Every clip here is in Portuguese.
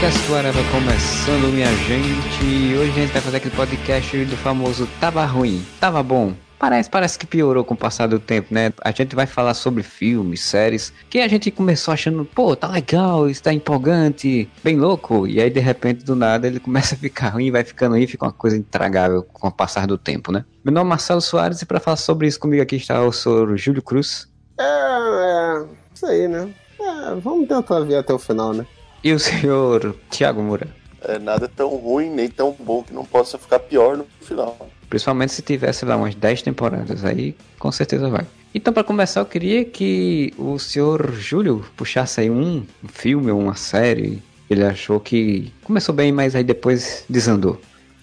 Podcast Whatever começando, minha gente. E hoje a gente vai fazer aquele podcast do famoso Tava Ruim, Tava Bom. Parece, parece que piorou com o passar do tempo, né? A gente vai falar sobre filmes, séries, que a gente começou achando, pô, tá legal, está empolgante, bem louco. E aí, de repente, do nada, ele começa a ficar ruim, vai ficando ruim, fica uma coisa intragável com o passar do tempo, né? Meu nome é Marcelo Soares e para falar sobre isso comigo aqui está o senhor Júlio Cruz. É, é, isso aí, né? É, vamos tentar ver até o final, né? E o senhor Tiago Moura. É nada tão ruim nem tão bom que não possa ficar pior no final. Principalmente se tivesse lá umas 10 temporadas, aí com certeza vai. Então, para começar, eu queria que o senhor Júlio puxasse aí um, um filme ou uma série. Ele achou que começou bem, mas aí depois desandou.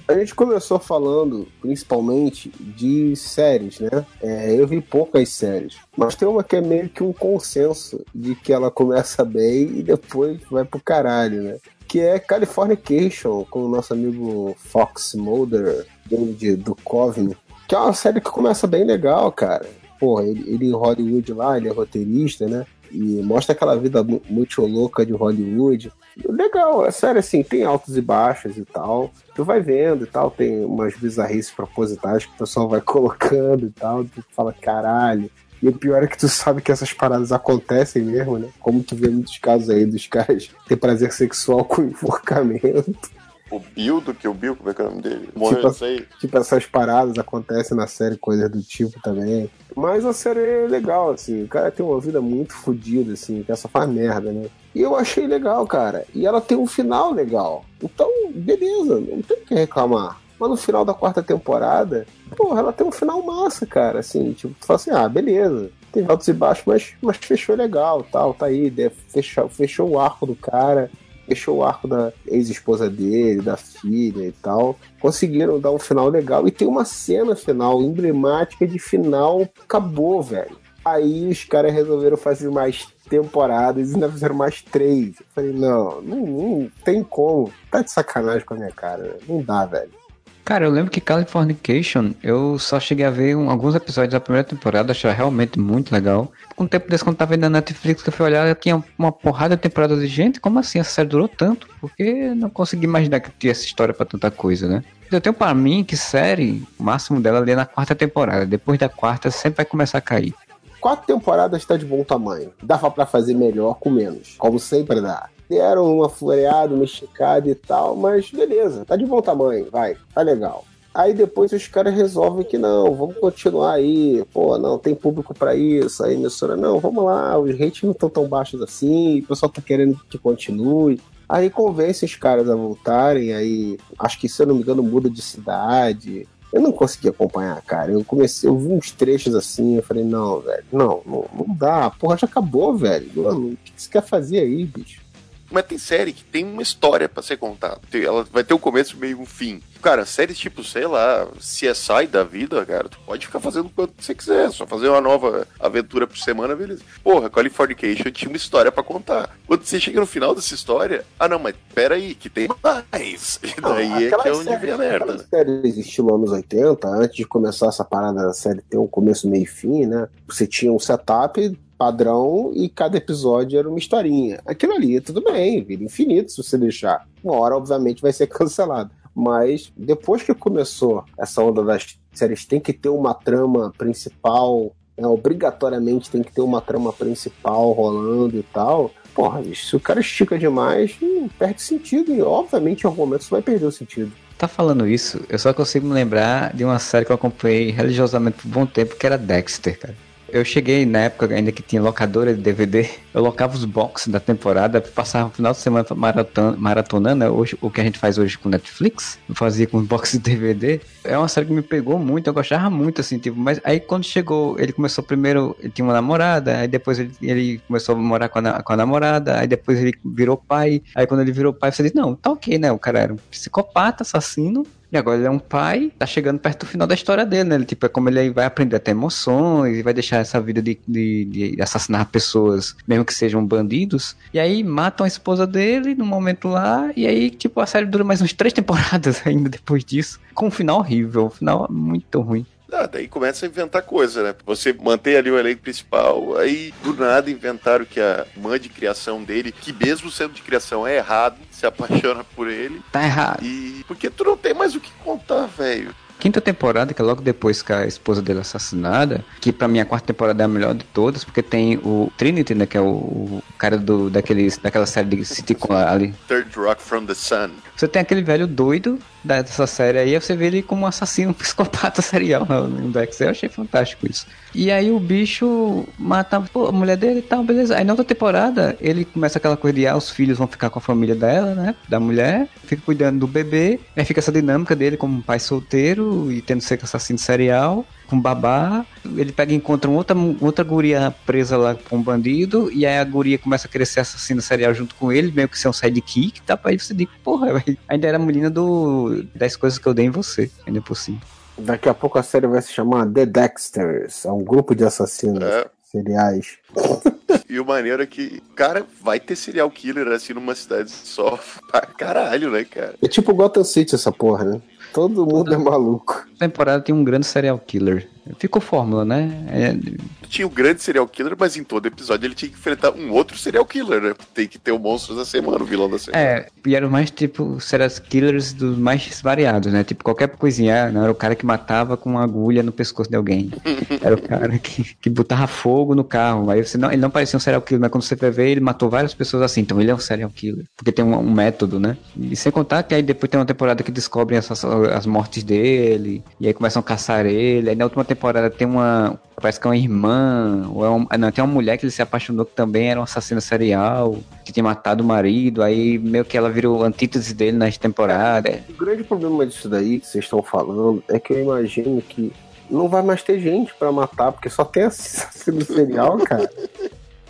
A gente começou falando principalmente de séries, né? É, eu vi poucas séries, mas tem uma que é meio que um consenso de que ela começa bem e depois vai pro caralho, né? Que é Californication, com o nosso amigo Fox Mulder, David Duchovny, que é uma série que começa bem legal, cara. Porra, ele, ele em Hollywood lá, ele é roteirista, né? E mostra aquela vida muito louca de Hollywood. Legal, é sério, assim, tem altos e baixos e tal. Tu vai vendo e tal, tem umas bizarrices propositais que o pessoal vai colocando e tal. Tu fala, caralho. E o pior é que tu sabe que essas paradas acontecem mesmo, né? Como tu vê muitos casos aí dos caras ter prazer sexual com enforcamento. O Bill do que o Bill, como é que é o nome dele? Morreu Tipo, isso aí. Tipo, essas paradas acontecem na série, coisas do tipo também. Mas a série é legal, assim. O cara tem uma vida muito fodida, assim, que essa faz merda, né? E eu achei legal, cara. E ela tem um final legal. Então, beleza, não tem o que reclamar. Mas no final da quarta temporada, porra, ela tem um final massa, cara. Assim, tipo, tu fala assim, ah, beleza. Tem altos e baixos, mas, mas fechou legal, tal, tá aí. Fechou, fechou o arco do cara fechou o arco da ex-esposa dele, da filha e tal. Conseguiram dar um final legal. E tem uma cena final emblemática de final. Acabou, velho. Aí os caras resolveram fazer mais temporadas e ainda fizeram mais três. Eu falei, não, não, não tem como. Tá de sacanagem com a minha cara. Não dá, velho. Cara, eu lembro que Californication, eu só cheguei a ver um- alguns episódios da primeira temporada, achei realmente muito legal. Com o tempo desse, quando tava vendo na Netflix, que eu fui olhar, tinha uma porrada de temporada de gente, como assim essa série durou tanto? Porque não consegui imaginar que tinha essa história pra tanta coisa, né? Eu tenho pra mim que série, o máximo dela ali é na quarta temporada. Depois da quarta, sempre vai começar a cair. Quatro temporadas tá de bom tamanho. Dava pra fazer melhor com menos. Como sempre dá. Deram uma floreada, uma esticada e tal, mas beleza, tá de bom tamanho, vai, tá legal. Aí depois os caras resolvem que não, vamos continuar aí, pô, não, tem público pra isso, aí emissora, não, vamos lá, os rates não estão tão baixos assim, o pessoal tá querendo que continue. Aí convence os caras a voltarem, aí acho que se eu não me engano muda de cidade. Eu não consegui acompanhar, cara. Eu comecei, eu vi uns trechos assim, eu falei, não, velho, não, não, não dá, porra já acabou, velho. O que você quer fazer aí, bicho? Mas tem série que tem uma história pra ser contada. Ela vai ter um começo, meio e um fim. Cara, séries tipo, sei lá, CSI da vida, cara, tu pode ficar fazendo quanto você quiser. Só fazer uma nova aventura por semana, beleza. Porra, Californication tinha uma história pra contar. Quando você chega no final dessa história, ah não, mas peraí, que tem mais. E daí é que é onde séries- vem a merda, né? séries estilo anos 80, antes de começar essa parada da série ter um começo, meio e fim, né? Você tinha um setup padrão e cada episódio era uma historinha. Aquilo ali, tudo bem, vira infinito se você deixar. Uma hora, obviamente, vai ser cancelado. Mas depois que começou essa onda das séries, tem que ter uma trama principal, né? obrigatoriamente tem que ter uma trama principal rolando e tal. Porra, se o cara estica demais, perde sentido. E obviamente em algum momento isso vai perder o sentido. Tá falando isso, eu só consigo me lembrar de uma série que eu acompanhei religiosamente por um bom tempo, que era Dexter, cara. Eu cheguei na época ainda que tinha locadora de DVD, eu locava os boxes da temporada, passava o final de semana maraton, maratonando, né? hoje, o que a gente faz hoje com Netflix, eu fazia com boxes de DVD. É uma série que me pegou muito, eu gostava muito, assim, tipo, mas aí quando chegou, ele começou primeiro, ele tinha uma namorada, aí depois ele, ele começou a morar com a, com a namorada, aí depois ele virou pai, aí quando ele virou pai, você diz, não, tá ok, né? O cara era um psicopata, assassino, E agora ele é um pai, tá chegando perto do final da história dele, né? Ele, tipo, é como ele vai aprender a ter emoções e vai deixar essa vida de, de, de assassinar pessoas, mesmo que sejam bandidos. E aí matam a esposa dele no momento lá, e aí, tipo, a série dura mais uns três temporadas ainda depois disso, com um final horrível, um final muito ruim. Ah, daí começa a inventar coisa, né? Você mantém ali o elenco principal, aí do nada inventaram que a mãe de criação dele, que mesmo sendo de criação é errado, se apaixona por ele. Tá errado. E porque tu não tem mais o que contar, velho. Quinta temporada, que é logo depois que a esposa dele é assassinada, que pra mim a quarta temporada é a melhor de todas, porque tem o Trinity, né, que é o, o cara do, daqueles, daquela série de sitcom ali. Third Rock from the Sun. Você tem aquele velho doido dessa série aí, você vê ele como um assassino, um psicopata serial no Dexter. Eu achei fantástico isso. E aí o bicho mata pô, a mulher dele e tal, beleza. Aí na outra temporada, ele começa aquela coisa de ah, os filhos vão ficar com a família dela, né? Da mulher, fica cuidando do bebê. Aí fica essa dinâmica dele como um pai solteiro e tendo ser assassino serial com babá, ele pega e encontra outra, outra guria presa lá com um bandido, e aí a guria começa a crescer assassina serial junto com ele, meio que ser um sidekick, tá? Aí você diz, porra, ainda era a menina do 10 coisas que eu dei em você, ainda por cima. Daqui a pouco a série vai se chamar The Dexters, é um grupo de assassinos É. seriais. E o maneiro é que, cara, vai ter serial killer assim numa cidade só pra caralho, né, cara? É tipo Gotham City essa porra, né? Todo mundo é maluco. Temporada tem um grande serial killer. Ficou fórmula, né? É, Tinha o grande serial killer, mas em todo episódio ele tinha que enfrentar um outro serial killer, né? Tem que ter o monstro da semana, o vilão da semana. É, e eram mais tipo serial killers dos mais variados, né? Tipo, qualquer coisinha, não era o cara que matava com uma agulha no pescoço de alguém. Era o cara que, que botava fogo no carro. Aí você não, ele não parecia um serial killer, mas quando você vai ver, ele matou várias pessoas assim. Então ele é um serial killer. Porque tem um, um método, né? E sem contar que aí depois tem uma temporada que descobrem essas, as mortes dele, e aí começam a caçar ele. Aí na última temporada tem uma. Parece que é uma irmã, ou é um, não, tem uma mulher que ele se apaixonou que também era um assassino serial, que tinha matado o marido, aí meio que ela virou antítese dele nas temporadas. O grande problema disso daí que vocês estão falando é que eu imagino que não vai mais ter gente pra matar, porque só tem assassino serial, cara.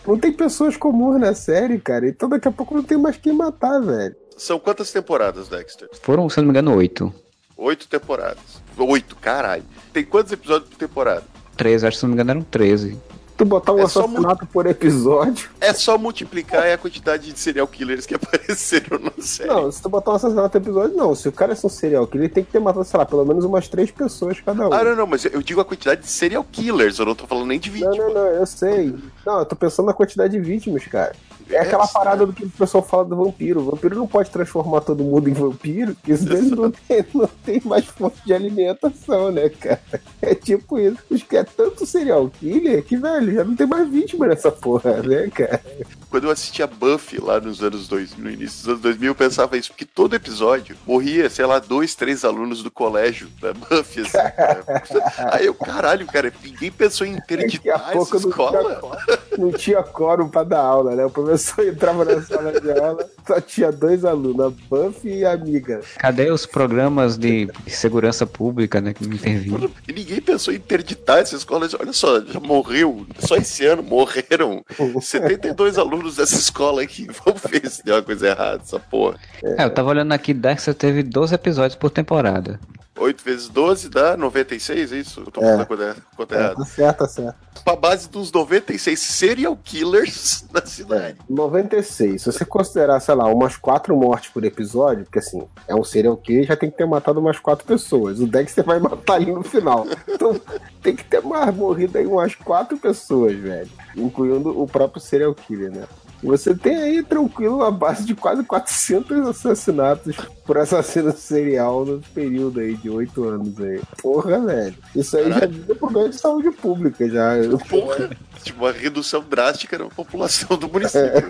Não tem pessoas comuns na série, cara. Então daqui a pouco não tem mais quem matar, velho. São quantas temporadas, Dexter? Foram, se eu não me engano, oito. Oito temporadas. Oito, caralho. Tem quantos episódios por temporada? 13, acho que se não me engano eram 13. Tu botar um É só assassinato por episódio. É só multiplicar a quantidade de serial killers que apareceram na série. Não, se tu botar um assassinato por episódio, não. Se o cara é um serial killer, ele tem que ter matado, sei lá, pelo menos umas três pessoas cada um. Ah, não, não, mas eu digo a quantidade de serial killers, eu não tô falando nem de Não, vítimas. não, não, eu sei. Não, eu tô pensando na quantidade de vítimas, cara. É aquela É, parada do que o pessoal fala do vampiro. O vampiro não pode transformar todo mundo em vampiro, porque senão ele não tem, não tem mais fonte de alimentação, né, cara? É tipo isso. Os que é tanto serial killer que, velho, já não tem mais vítima nessa porra, né, cara? Quando eu assistia Buffy lá nos anos 2000, no início dos anos 2000, eu pensava isso, porque todo episódio morria, sei lá, dois, três alunos do colégio da Buffy, assim, cara. Aí eu, caralho, cara, ninguém pensou em interditar pouco essa não tinha, escola. não tinha quórum pra dar aula, né? O professor entrava na sala de aula, só tinha dois alunos, a Buffy e a amiga. Cadê os programas de segurança pública, né, que não interviram? E ninguém pensou em interditar essa escola. Olha só, já morreu, só esse ano morreram 72 alunos dessa escola aqui. Vamos ver se deu uma coisa errada, essa porra. É, eu tava olhando aqui, Dexter teve 12 episódios por temporada. 8 vezes 12 dá 96, é isso? Eu tô falando a conta, conta É, errada. tá certo, tá certo. Pra base dos 96 serial killers na cidade. 96. Se você considerar, sei lá, umas quatro mortes por episódio, porque assim, é um serial killer, já tem que ter matado umas quatro pessoas. O Dexter vai matar ali no final. Então tem que ter mais morrido aí umas quatro pessoas, velho. Incluindo o próprio serial killer, né? Você tem aí, tranquilo, uma base de quase 400 assassinatos por assassino serial no período aí de oito anos aí. Porra, velho. Isso aí já é problema de saúde pública, já. Porra, tipo, uma redução drástica na população do município.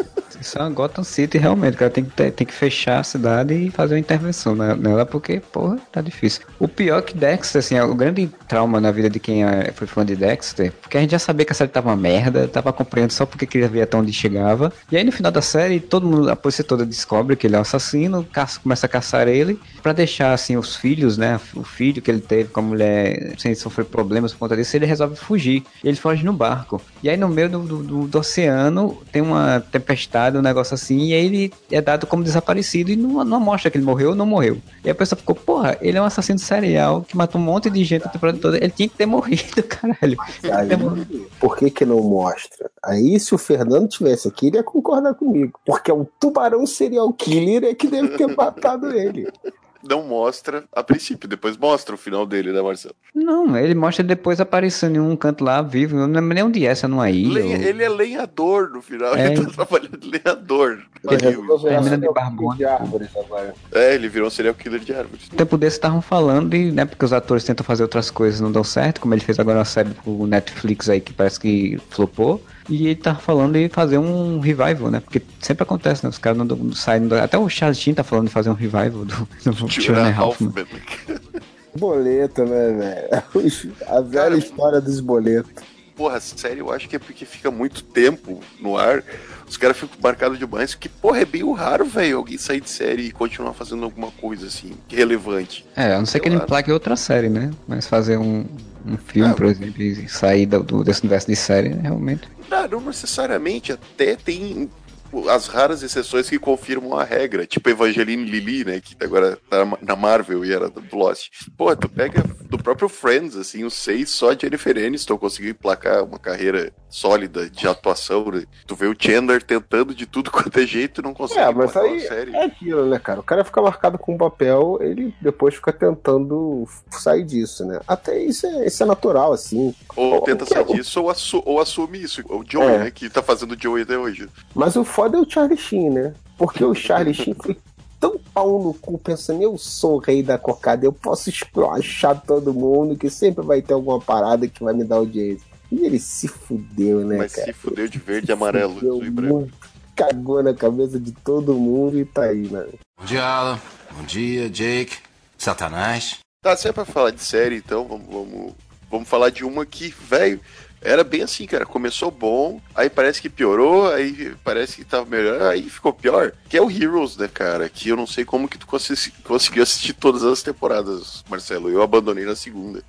Isso é uma Gotham City, realmente, cara. Tem que, ter- tem que fechar a cidade e fazer uma intervenção nela, porque, porra, tá difícil. O pior que Dexter, assim, é o grande trauma na vida de quem é- foi fã de Dexter, porque a gente já sabia que a série tava uma merda, tava acompanhando só porque queria ver até onde chegava. E aí, no final da série, todo mundo, a polícia toda descobre que ele é um assassino, caça- começa a caçar ele, pra deixar, assim, os filhos, né, o filho que ele teve com a mulher, sem sofrer problemas por conta disso, ele resolve fugir. Ele foge no barco. E aí, no meio do- do- do oceano, tem uma tempestade um negócio assim, e aí ele é dado como desaparecido e não, não mostra que ele morreu ou não morreu. E a pessoa ficou, porra, ele é um assassino serial que matou um monte de gente a temporada toda. Ele tinha que ter morrido, caralho. Aí, por que que não mostra? Aí, se o Fernando tivesse aqui, ele ia concordar comigo. Porque o tubarão serial killer é que deve ter matado ele. Não mostra a princípio, depois mostra o final dele, né, Marcelo? Não, ele mostra depois aparecendo em um canto lá, vivo. Eu não lembro nem onde é, essa numa ilha. Lenha- ou- Ele é lenhador no final, É. ele tá trabalhando de lenhador. Ele de de árvores agora. É, ele virou um serial killer de árvores. Tempo desse estavam falando, e, né, porque os atores tentam fazer outras coisas e não dão certo, como ele fez agora uma série pro Netflix aí que parece que flopou. E ele tá falando de fazer um revival, né? Porque sempre acontece, né? Os caras não, não saem. Até o Charles Sheen tá falando de fazer um revival do, do Tyranny Hoffman. Boleto, né, velho? A velha Cara, história dos boletos. Porra, sério, eu acho que é porque fica muito tempo no ar. Os caras ficam marcados demais. Que, porra, é bem raro, velho, alguém sair de série e continuar fazendo alguma coisa assim, relevante. É, a não ser que ele Sei lá. plaque outra série, né? Mas fazer um, um filme, Ah, por exemplo, e sair do, desse universo de série, né, realmente. Ah, não necessariamente, até tem as raras exceções que confirmam a regra, tipo Evangeline Lilly, né, que agora tá na Marvel e era do Lost. Pô, tu pega do próprio Friends, assim, os seis, só a Jennifer Aniston conseguiu emplacar uma carreira sólida de atuação, né? Tu vê o Chandler tentando de tudo quanto é jeito e não consegue É, mas aí é aquilo, né, cara? O cara fica marcado com um papel, ele depois fica tentando sair disso, né? Até isso é, isso é natural, assim. Ou tenta sair disso, ou, assu- ou assume isso. O Joey, É. né, que tá fazendo o Joey até hoje. Mas o foda é o Charlie Sheen, né? Porque o Charlie Sheen foi tão pau no cu, pensando, eu sou o rei da cocada, eu posso escrachar todo mundo, que sempre vai ter alguma parada que vai me dar audiência. E ele se fudeu, né, Mas cara? se fudeu de verde Se e amarelo, azul e branco. Cagou na cabeça de todo mundo e tá aí, né? Bom dia, Alan. Bom dia, Jake. Satanás. Tá, se é pra falar de série, então vamos, vamos, vamos falar de uma que, velho, era bem assim, cara. Começou bom, aí parece que piorou, aí parece que tava melhor, aí ficou pior. Que é o Heroes, né, cara? Que eu não sei como que tu conseguiu assistir todas as temporadas, Marcelo. Eu abandonei na segunda.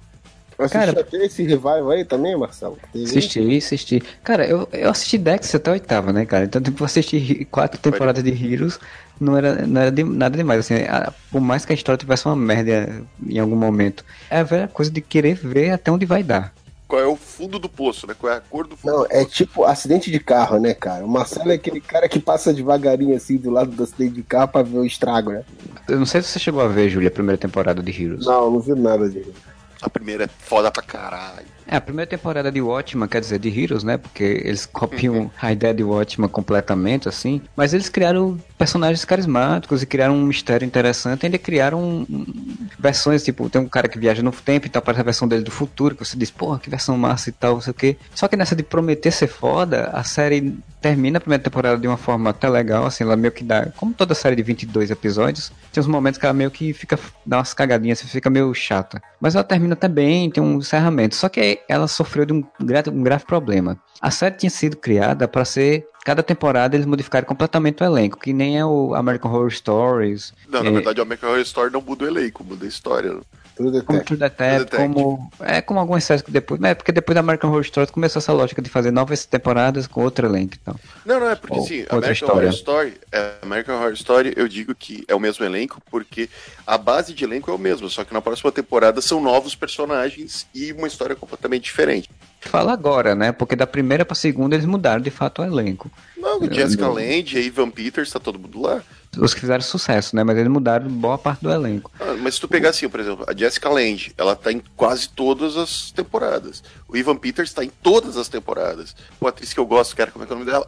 Cara- até esse revival aí também, Marcelo? Assisti, assisti. Cara, eu, eu assisti Dex até a oitava, né, cara? Então, tipo, eu assisti quatro temporadas de Heroes, não era, não era de- nada demais, assim. a- por mais que a história tivesse uma merda em algum momento, é a velha coisa de querer ver até onde vai dar. Qual é o fundo do poço, né? Qual é a cor do fundo Não, do é poço? tipo acidente de carro, né, cara? O Marcelo é aquele cara que passa devagarinho assim do lado do acidente de carro pra ver o estrago, né? Eu não sei se você chegou a ver, Júlia, a primeira temporada de Heroes. Não, não vi nada disso. A primeira é foda pra caralho. É, a primeira temporada de Watchmen, quer dizer, de Heroes, né? Porque eles copiam a ideia de Watchmen completamente, assim. Mas eles criaram personagens carismáticos e criaram um mistério interessante. Ainda criaram versões, tipo, tem um cara que viaja no tempo, então aparece a versão dele do futuro, que você diz, porra, que versão massa e tal, não sei o quê. Só que nessa de prometer ser foda, a série termina a primeira temporada de uma forma até legal, assim, ela meio que dá, como toda série de 22 episódios, tem uns momentos que ela meio que fica, dá umas cagadinhas, fica meio chata. Mas ela termina até bem, tem um encerramento. Só que ela sofreu de um, um grave problema. A série tinha sido criada para ser. Cada temporada eles modificaram completamente o elenco, que nem é o American Horror Stories, Não, na É. verdade, o American Horror Story não muda o elenco, muda a história. Né? Tudo como. True Detective, Detective. como. É como algumas séries que depois. É porque depois da American Horror Stories começou essa lógica de fazer novas temporadas com outro elenco então. Não, não, é porque Ou outra American história. Horror Story, é, American Horror Story, eu digo que é o mesmo elenco, porque a base de elenco é o mesmo, só que na próxima temporada são novos personagens e uma história completamente diferente. Fala agora, né? Porque da primeira pra segunda eles mudaram de fato o elenco. Não, Jessica Lange, Ivan Peters, tá todo mundo lá. Os que fizeram sucesso, né? Mas eles mudaram boa parte do elenco. Ah, mas se tu pegar assim, por exemplo, a Jessica Lange, ela tá em quase todas as temporadas. O Ivan Peters tá em todas as temporadas. Uma atriz que eu gosto, cara, como é que é o nome dela?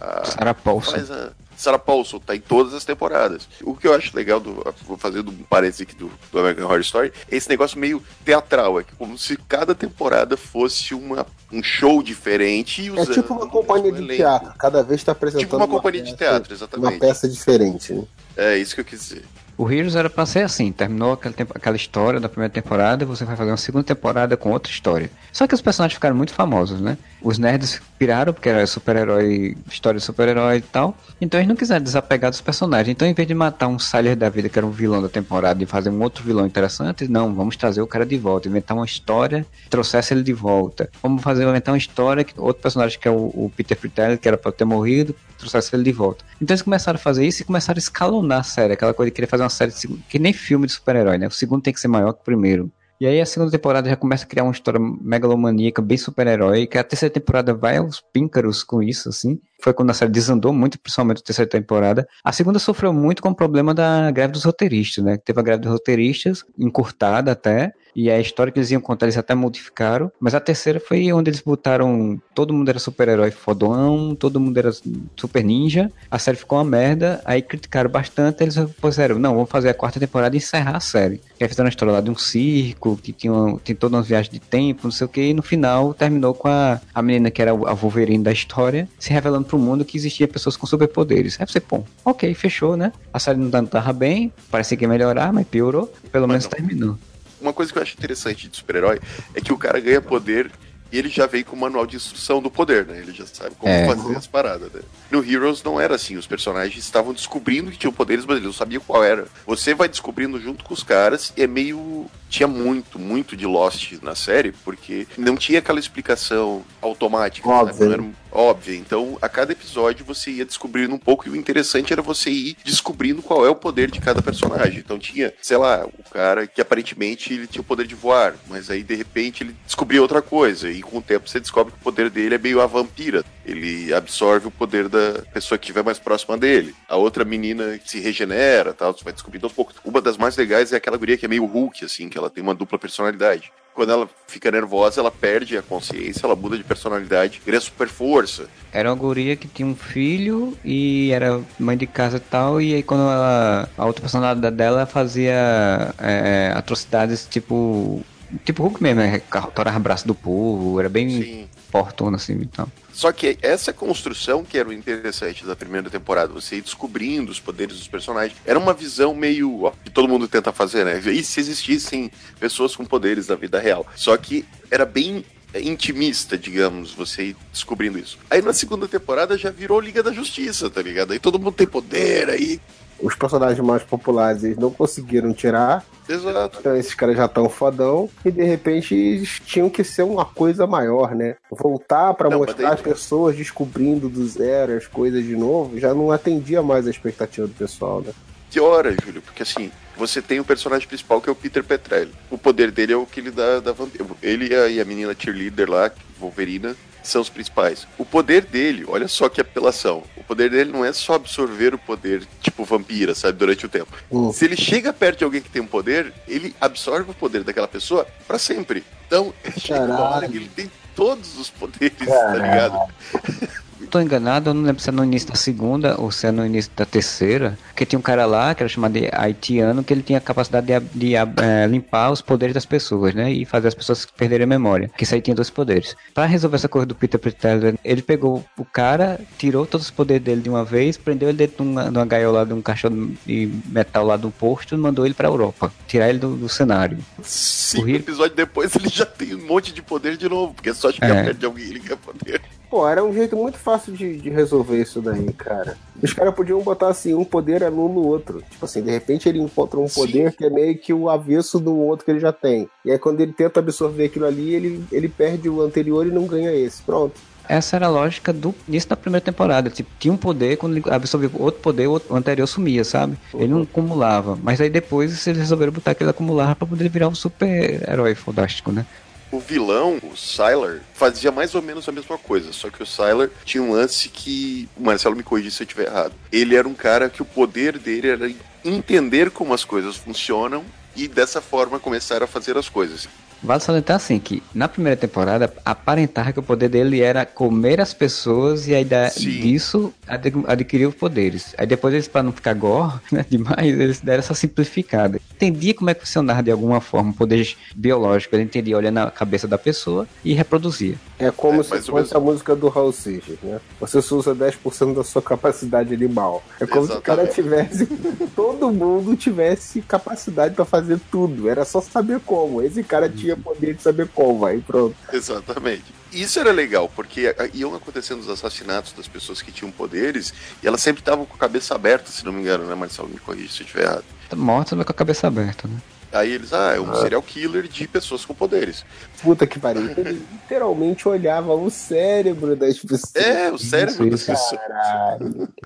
A- Sarah Paulson. Faz a Sarah Paulson, tá em todas as temporadas. O que eu acho legal, do, vou fazendo um parênteses aqui do, do American Horror Story, é esse negócio meio teatral, é que como se cada temporada fosse uma, um show diferente. É usando tipo uma companhia de elenco. teatro. Cada vez tá apresentando Tipo uma companhia de peça- teatro, Uma exatamente. peça diferente, né? É isso que eu quis dizer. O Heroes era pra ser assim, terminou aquela, aquela história da primeira temporada, você vai fazer uma segunda temporada com outra história. Só que os personagens ficaram muito famosos, né? Os nerds piraram, porque era super-herói, história de super-herói e tal. Então eles não quiseram desapegar dos personagens. Então, em vez de matar um Siler da vida, que era um vilão da temporada, e fazer um outro vilão interessante, não, vamos trazer o cara de volta, inventar uma história, trouxesse ele de volta. Vamos fazer inventar uma história que outro personagem que é o, o Peter Fritelli, que era pra ter morrido, trouxesse ele de volta. Então eles começaram a fazer isso e começaram a escalonar a série, aquela coisa de querer fazer uma série que nem filme de super-herói, né? O segundo tem que ser maior que o primeiro. E aí a segunda temporada já começa a criar uma história megalomaníaca, bem super-heróica. A terceira temporada vai aos píncaros com isso, assim. Foi quando a série desandou muito, principalmente a terceira temporada. A segunda sofreu muito com o problema da greve dos roteiristas, né? Teve a greve dos roteiristas, encurtada até. E a história que eles iam contar, eles até modificaram. Mas a terceira foi onde eles botaram. Todo mundo era super-herói fodão, todo mundo era super ninja. A série ficou uma merda. Aí criticaram bastante. Eles puseram: não, vamos fazer a quarta temporada e encerrar a série. E aí fizeram uma história lá de um circo, que tinha, uma, tinha toda uma viagem de tempo, não sei o que. E no final terminou com a, a menina que era a Wolverine da história se revelando pro mundo que existia pessoas com superpoderes. Aí você, pô, ok, fechou, né? A série não tava bem, parecia que ia melhorar, mas piorou. Pelo Mas menos não. terminou. Uma coisa que eu acho interessante de super-herói é que o cara ganha poder e ele já vem com o manual de instrução do poder, né? Ele já sabe como É. fazer as paradas, né? No Heroes não era assim, os personagens estavam descobrindo que tinham poderes, mas eles não sabiam qual era. Você vai descobrindo junto com os caras e é meio. Tinha muito, muito de Lost na série, porque não tinha aquela explicação automática, Óbvio. sabe? Não era óbvia. Então, a cada episódio você ia descobrindo um pouco, e o interessante era você ir descobrindo qual é o poder de cada personagem. Então tinha, sei lá, o cara que aparentemente ele tinha o poder de voar, mas aí de repente ele descobria outra coisa, e com o tempo você descobre que o poder dele é meio a vampira. Ele absorve o poder da pessoa que estiver mais próxima dele. A outra menina se regenera, tal, você vai descobrindo aos poucos. Uma das mais legais é aquela guria que é meio Hulk, assim, que ela tem uma dupla personalidade. Quando ela fica nervosa, ela perde a consciência, ela muda de personalidade, ganha super força. Era uma guria que tinha um filho e era mãe de casa e tal, e aí quando ela, a outra personalidade dela fazia é, atrocidades tipo. Tipo Hulk mesmo, né? Torava braço do povo, era bem Sim. portona assim e tal. Só que essa construção que era o interessante da primeira temporada, você ir descobrindo os poderes dos personagens, era uma visão meio ó, que todo mundo tenta fazer, né? E se existissem pessoas com poderes na vida real. Só que era bem intimista, digamos, você ir descobrindo isso. Aí na segunda temporada já virou Liga da Justiça, tá ligado? Aí todo mundo tem poder, aí. Os personagens mais populares eles não conseguiram tirar. Exato. Então esses caras já estão fodão. E de repente eles tinham que ser uma coisa maior, né? Voltar mas mostrar daí- as pessoas descobrindo do zero as coisas de novo, já não atendia mais a expectativa do pessoal, né? Piora, Júlio, porque assim, você tem o personagem principal que é o Peter Petrelli. O poder dele é o que ele dá da vampira. Ele e a, menina cheerleader lá, Wolverina, são os principais. O poder dele, olha só que apelação. O poder dele não é só absorver o poder, tipo vampira, sabe, durante o tempo. Hum. Se ele chega perto de alguém que tem um poder, ele absorve o poder daquela pessoa pra sempre. Então, chega uma hora que ele tem todos os poderes, tá ligado? Tô enganado, eu não lembro se é no início da segunda ou se é no início da terceira, porque tinha um cara lá, que era chamado de haitiano, que ele tinha a capacidade de, de eh, limpar os poderes das pessoas, né? E fazer as pessoas perderem a memória. Que isso aí tinha dois poderes. Pra resolver essa coisa do Peter Petrelli, ele pegou o cara, tirou todos os poderes dele de uma vez, prendeu ele dentro de uma, de uma gaiola de um cachorro de metal lá do posto e mandou ele pra Europa. Tirar ele do, do cenário. Cinco O Hiro- episódios depois ele já tem um monte de poder de novo, porque só chegar É. perto de alguém ele quer poder. Pô, era um jeito muito fácil de, de resolver isso daí, cara. Os caras podiam botar assim, um poder anula o outro. Tipo assim, de repente ele encontra um Sim. poder que é meio que o avesso do outro que ele já tem. E aí quando ele tenta absorver aquilo ali, ele, ele perde o anterior e não ganha esse. Pronto. Essa era a lógica do início da primeira temporada. Tipo, tinha um poder, quando ele absorvia outro poder, o anterior sumia, sabe? Ele não acumulava. Mas aí depois eles resolveram botar que ele acumulava pra poder virar um super-herói fodástico, né? O vilão, o Sylar, fazia mais ou menos a mesma coisa, só que o Sylar tinha um lance que. O Marcelo me corrige se eu estiver errado. Ele era um cara que o poder dele era entender como as coisas funcionam e dessa forma começar a fazer as coisas. Vale salientar assim que na primeira temporada aparentava que o poder dele era comer as pessoas e aí da, disso ad- adquiriu poderes. Aí depois eles, para não ficar gore, né, demais, eles deram essa simplificada. Entendia como é que funcionava de alguma forma o poder biológico, ele entendia olhando a cabeça da pessoa e reproduzia. É como É, se fosse a música do Raul Seixas, né? Você só usa 10% da sua capacidade animal. É como se o cara Exatamente. tivesse. Todo mundo tivesse capacidade pra fazer tudo. Era só saber como. Esse cara tinha poder de saber como, aí pronto. Exatamente. Isso era legal, porque iam acontecendo os assassinatos das pessoas que tinham poderes e elas sempre estavam com a cabeça aberta, se não me engano, né, Marcelo? Me corrija se eu estiver errado. Morta, mas com a cabeça aberta, né? Aí eles, ah, é um ah. serial killer de pessoas com poderes. Puta que pariu. Ele literalmente olhava o cérebro das pessoas. É, o cérebro isso, das pessoas.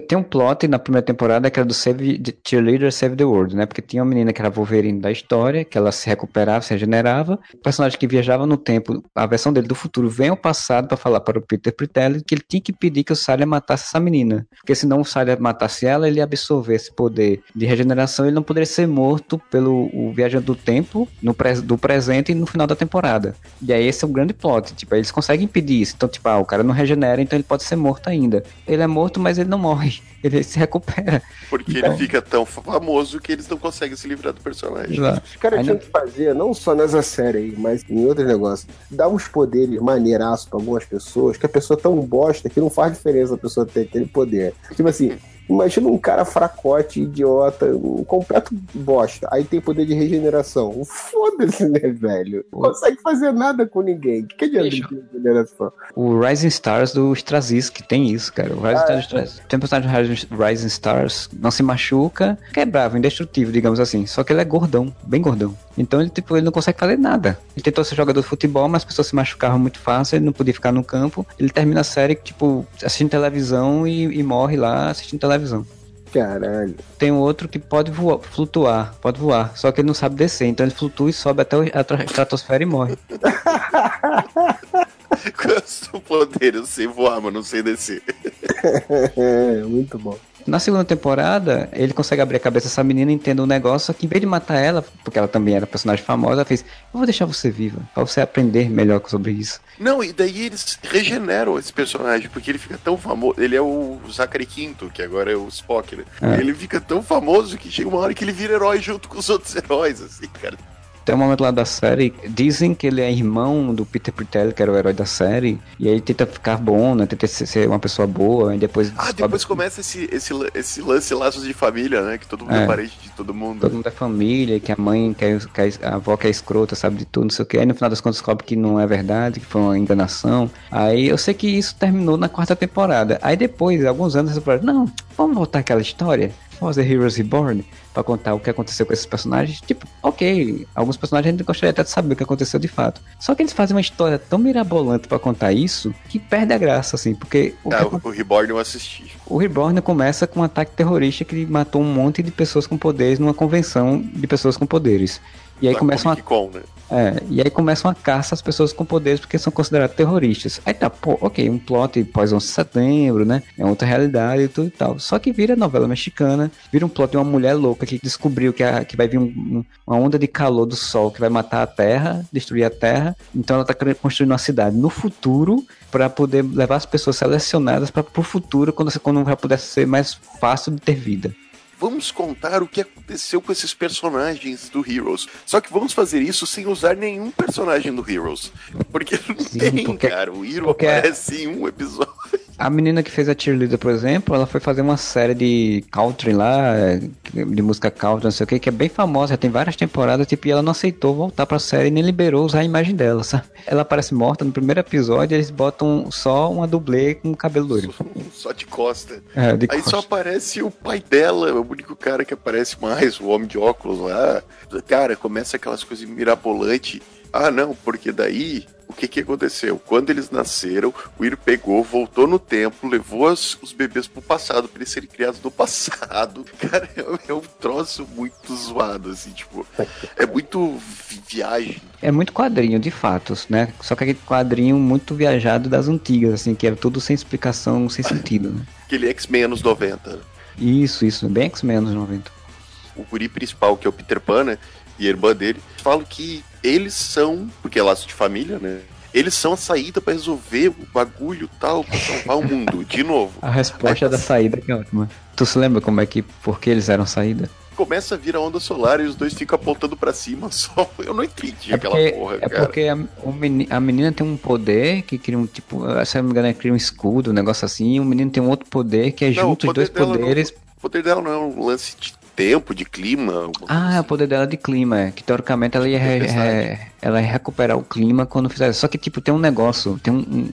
Tem um plot na primeira temporada que era do Save, Cheerleader Save the World, né? Porque tinha uma menina que era Wolverine da história, que ela se recuperava, se regenerava. O personagem que viajava no tempo, a versão dele do futuro, vem ao passado para falar para o Peter Pritelli que ele tinha que pedir que o Salya matasse essa menina. Porque senão o Salya matasse ela, ele ia absorver esse poder de regeneração, ele não poderia ser morto pelo o viajante do tempo no pre do presente e no final da temporada. E aí esse é o grande plot, tipo, eles conseguem impedir isso. Então, tipo, ah, o cara não regenera, então ele pode ser morto ainda. Ele é morto, mas ele não morre. Ele se recupera. Porque então... ele fica tão famoso que eles não conseguem se livrar do personagem. Exato. Os caras tinham que fazer, não só nessa série aí, mas em outros negócios, dar uns poderes maneiraços pra algumas pessoas, que a pessoa é tão bosta que não faz diferença a pessoa ter aquele poder. Tipo assim, Imagina um cara fracote, idiota, um completo bosta. Aí tem poder de regeneração. Foda-se, né, velho? Não consegue fazer nada com ninguém. O que, que adianta de regeneração? O Rising Stars do Straczynski tem isso, cara. O Rising ah, Stars é. Tem um personagem do Rising Stars, não se machuca, que é bravo, indestrutível, digamos assim. Só que ele é gordão, bem gordão. Então ele, tipo, ele não consegue fazer nada. Ele tentou ser jogador de futebol, mas as pessoas se machucavam muito fácil, ele não podia ficar no campo. Ele termina a série, tipo, assistindo televisão e, e morre lá assistindo televisão televisão. Caralho. Tem um outro que pode voar, flutuar, pode voar, só que ele não sabe descer, então ele flutua e sobe até a estratosfera e morre. Qual é o seu poder? Eu sei voar, mas não sei descer. Muito bom. Na segunda temporada, ele consegue abrir a cabeça dessa menina, entende um negócio, que em vez de matar ela, porque ela também era personagem famosa, ela fez: Eu vou deixar você viva, pra você aprender melhor sobre isso. Não, e daí eles regeneram esse personagem, porque ele fica tão famoso. Ele é o Zachary Quinto, que agora é o Spock, né? É. Ele fica tão famoso que chega uma hora que ele vira herói junto com os outros heróis, assim, cara. Tem um momento lá da série, dizem que ele é irmão do Peter Pritelli, que era o herói da série, e aí tenta ficar bom, né? Tenta ser uma pessoa boa, e depois... Ah, depois começa esse, esse, esse lance laços de família, né? Que todo mundo é, é parente de todo mundo. Todo mundo é família, que a mãe, que a, a avó que é escrota, sabe de tudo, não sei o que. Aí no final das contas descobre que não é verdade, que foi uma enganação. Aí eu sei que isso terminou na quarta temporada. Aí depois, alguns anos, eles não, vamos voltar aquela história? Fazer Heroes Reborn para contar o que aconteceu com esses personagens. Tipo, ok, alguns personagens a gente gostaria até de saber o que aconteceu de fato. Só que eles fazem uma história tão mirabolante para contar isso que perde a graça, assim, porque. O, ah, o, o Reborn eu assisti. O Reborn começa com um ataque terrorista que matou um monte de pessoas com poderes numa convenção de pessoas com poderes. E aí começa uma. Con, né? É, e aí começa uma caça às pessoas com poderes porque são consideradas terroristas. Aí tá, pô, ok, um plot pós 11 de setembro, né? É outra realidade e tudo e tal. Só que vira novela mexicana, vira um plot de uma mulher louca que descobriu que, a, que vai vir um, um, uma onda de calor do sol que vai matar a Terra, destruir a Terra. Então ela tá construindo uma cidade no futuro para poder levar as pessoas selecionadas para o futuro, quando, quando já pudesse ser mais fácil de ter vida vamos contar o que aconteceu com esses personagens do Heroes. Só que vamos fazer isso sem usar nenhum personagem do Heroes. Porque não Sim, tem, porque, cara. O Hero aparece em um episódio. A menina que fez a cheerleader, por exemplo, ela foi fazer uma série de country lá, de música country, não sei o que, que é bem famosa, já tem várias temporadas, tipo, e ela não aceitou voltar pra série e nem liberou usar a imagem dela, sabe? Ela aparece morta no primeiro episódio eles botam só uma dublê com cabelo loiro. Só de costa. É, de Aí costa. só aparece o pai dela, o único cara que aparece mais, o homem de óculos lá. Cara, começa aquelas coisas mirabolantes. Ah, não, porque daí que que aconteceu? Quando eles nasceram, o Ir pegou, voltou no tempo, levou as, os bebês pro passado, pra eles serem criados no passado. Cara, é, é um troço muito zoado, assim, tipo, é muito viagem. É muito quadrinho, de fatos, né? Só que aquele quadrinho muito viajado das antigas, assim, que era tudo sem explicação, sem sentido, né? Aquele X-Men anos 90. Isso, isso, bem X-Men anos 90. O guri principal, que é o Peter Pan, né? E a irmã dele, falam que eles são, porque é laço de família, né? Eles são a saída para resolver o bagulho tal, pra salvar o mundo, de novo. A resposta Aí, da saída que é ótima. Tu se lembra como é que, por que eles eram saída? Começa a vir a onda solar e os dois ficam apontando para cima só. Eu não entendi é porque, aquela porra, é cara. É porque a, a, menina tem um poder que cria um, tipo, se não me engano, cria um escudo, um negócio assim, e o menino tem um outro poder que é não, junto os dois poderes. Não, o poder dela não é um lance de tempo, de clima. Ah, é o assim. poder dela de clima, é, que teoricamente ela ia, re- re- ela ia recuperar o clima quando fizer. Só que, tipo, tem um negócio, tem um, um,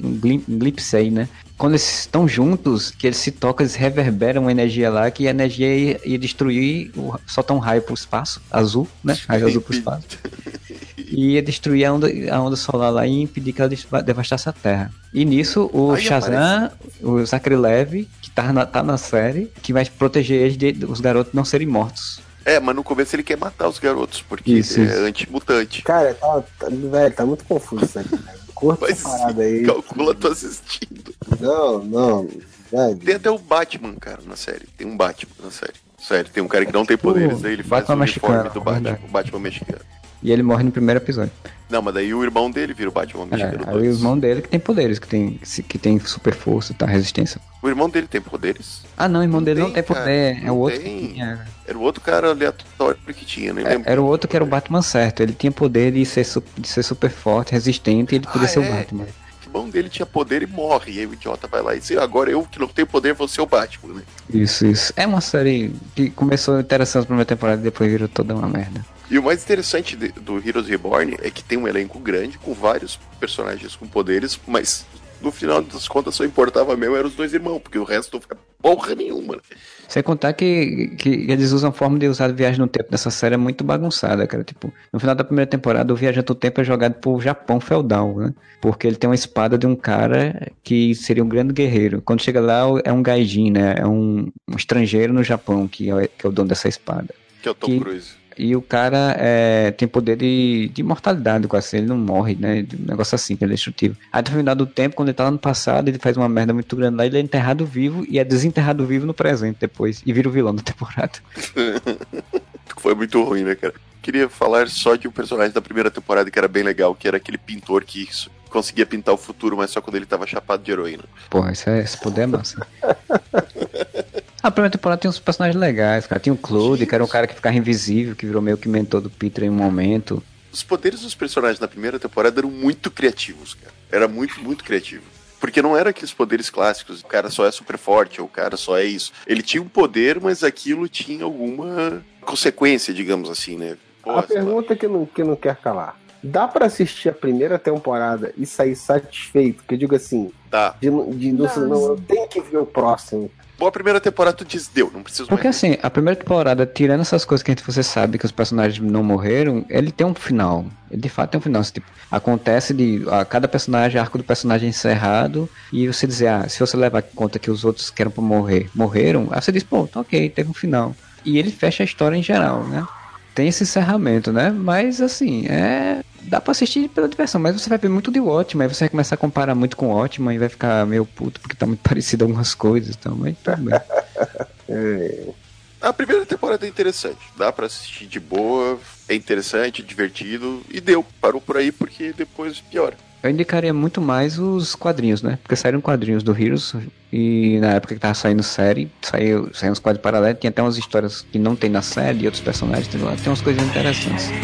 um glimpse aí, né? Quando eles estão juntos, que eles se tocam, eles reverberam uma energia lá, que a energia ia, ia destruir, o, soltar um raio pro espaço, azul, né? Raio azul pro espaço. E ia destruir a onda, a onda solar lá e impedir que ela devastasse a Terra. E nisso, o Aí Shazam, o Zakrilev, que tá na, tá na série, que vai proteger eles de, de os garotos não serem mortos. É, mas no começo ele quer matar os garotos, porque Isso, é anti-mutante. Cara, tá, tá- velho, tá muito confuso isso aqui, velho. Curta Mas essa parada aí. calcula, tô assistindo. Não, não, velho. Tem até o Batman, cara, na série. Tem um Batman na série. Sério, tem um cara que não tem poderes, daí ele faz Batman o uniforme mexicano, do Batman, verdade. o Batman mexicano. E ele morre no primeiro episódio. Não, mas daí o irmão dele vira o Batman É, aí o irmão dele que tem poderes, que tem, que tem super força, tá? Resistência. O irmão dele tem poderes? Ah, não, o irmão Não dele não tem, tem cara, poder. É não o outro tem. tinha. Era o outro cara aleatório que tinha, nem É, lembro. Era o outro que era o Batman certo. Ele tinha poder de ser, de ser super forte, resistente, e ele podia Ah, ser o é? Batman. O irmão dele tinha poder e morre. E aí o idiota vai lá e diz: agora eu que não tenho poder vou ser o Batman, né? Isso, isso. É uma série que começou interessante na primeira temporada e depois virou toda uma merda. E o mais interessante de- do Heroes Reborn é que tem um elenco grande com vários personagens com poderes, mas no final das contas só importava mesmo eram os dois irmãos, porque o resto é porra nenhuma. Sem contar que, que eles usam a forma de usar viagem no tempo nessa série é muito bagunçada, cara. Tipo, no final da primeira temporada, o Viajante do Tempo é jogado pro Japão feudal, né? Porque ele tem uma espada de um cara que seria um grande guerreiro. Quando chega lá, é um gaijin, né? É um, um estrangeiro no Japão que é, que é o dono dessa espada. Que é o Tom Que- Cruise. E o cara é, tem poder de, de imortalidade, quase. Ele não morre, né? Um negócio assim, que ele é destrutivo. Aí no final do tempo, quando ele tá lá no passado, ele faz uma merda muito grande lá, ele é enterrado vivo e é desenterrado vivo no presente depois. E vira o vilão da temporada. Foi muito ruim, né, cara? Queria falar só de um personagem da primeira temporada que era bem legal, que era aquele pintor que isso- conseguia pintar o futuro, mas só quando ele tava chapado de heroína. Porra, esse, é, esse poder é massa. A primeira temporada tem uns personagens legais, cara. Tinha o Claude, que era um cara que ficava invisível, que virou meio que mentor do Peter em um momento. Os poderes dos personagens na primeira temporada eram muito criativos, cara. Era muito, muito criativo. Porque não era aqueles poderes clássicos, o cara só é super forte, ou o cara só é isso. Ele tinha um poder, mas aquilo tinha alguma consequência, digamos assim, né? Pô, A lá. pergunta que não, que não quer calar. Dá pra assistir a primeira temporada e sair satisfeito? Que eu digo assim, Tá. de, de, não, não, eu tenho que ver o próximo. A primeira temporada tu diz, deu, não preciso Porque mais. assim, a primeira temporada, tirando essas coisas que a gente, você sabe que os personagens não morreram, ele tem um final. Ele de fato tem um final. Assim, tipo, acontece de a cada personagem, arco do personagem encerrado, e você dizer, ah, se você levar em conta que os outros que eram pra morrer, morreram, aí você diz, pô, tá ok, teve um final. E ele fecha a história em geral, né? Tem esse encerramento, né? Mas assim, é. Dá pra assistir pela diversão, mas você vai ver muito de Watchmen, aí você vai começar a comparar muito com Watchmen e vai ficar meio puto porque tá muito parecido algumas coisas, então, mas bem. É, A primeira temporada é interessante, dá pra assistir de boa, é interessante, divertido, e deu. Parou por aí porque depois piora. Eu indicaria muito mais os quadrinhos, né? Porque saíram quadrinhos do Heroes e na época que tava saindo série, saiu, saiu uns quadros paralelos, tinha até umas histórias que não tem na série e outros personagens, tem lá, tem umas coisas interessantes.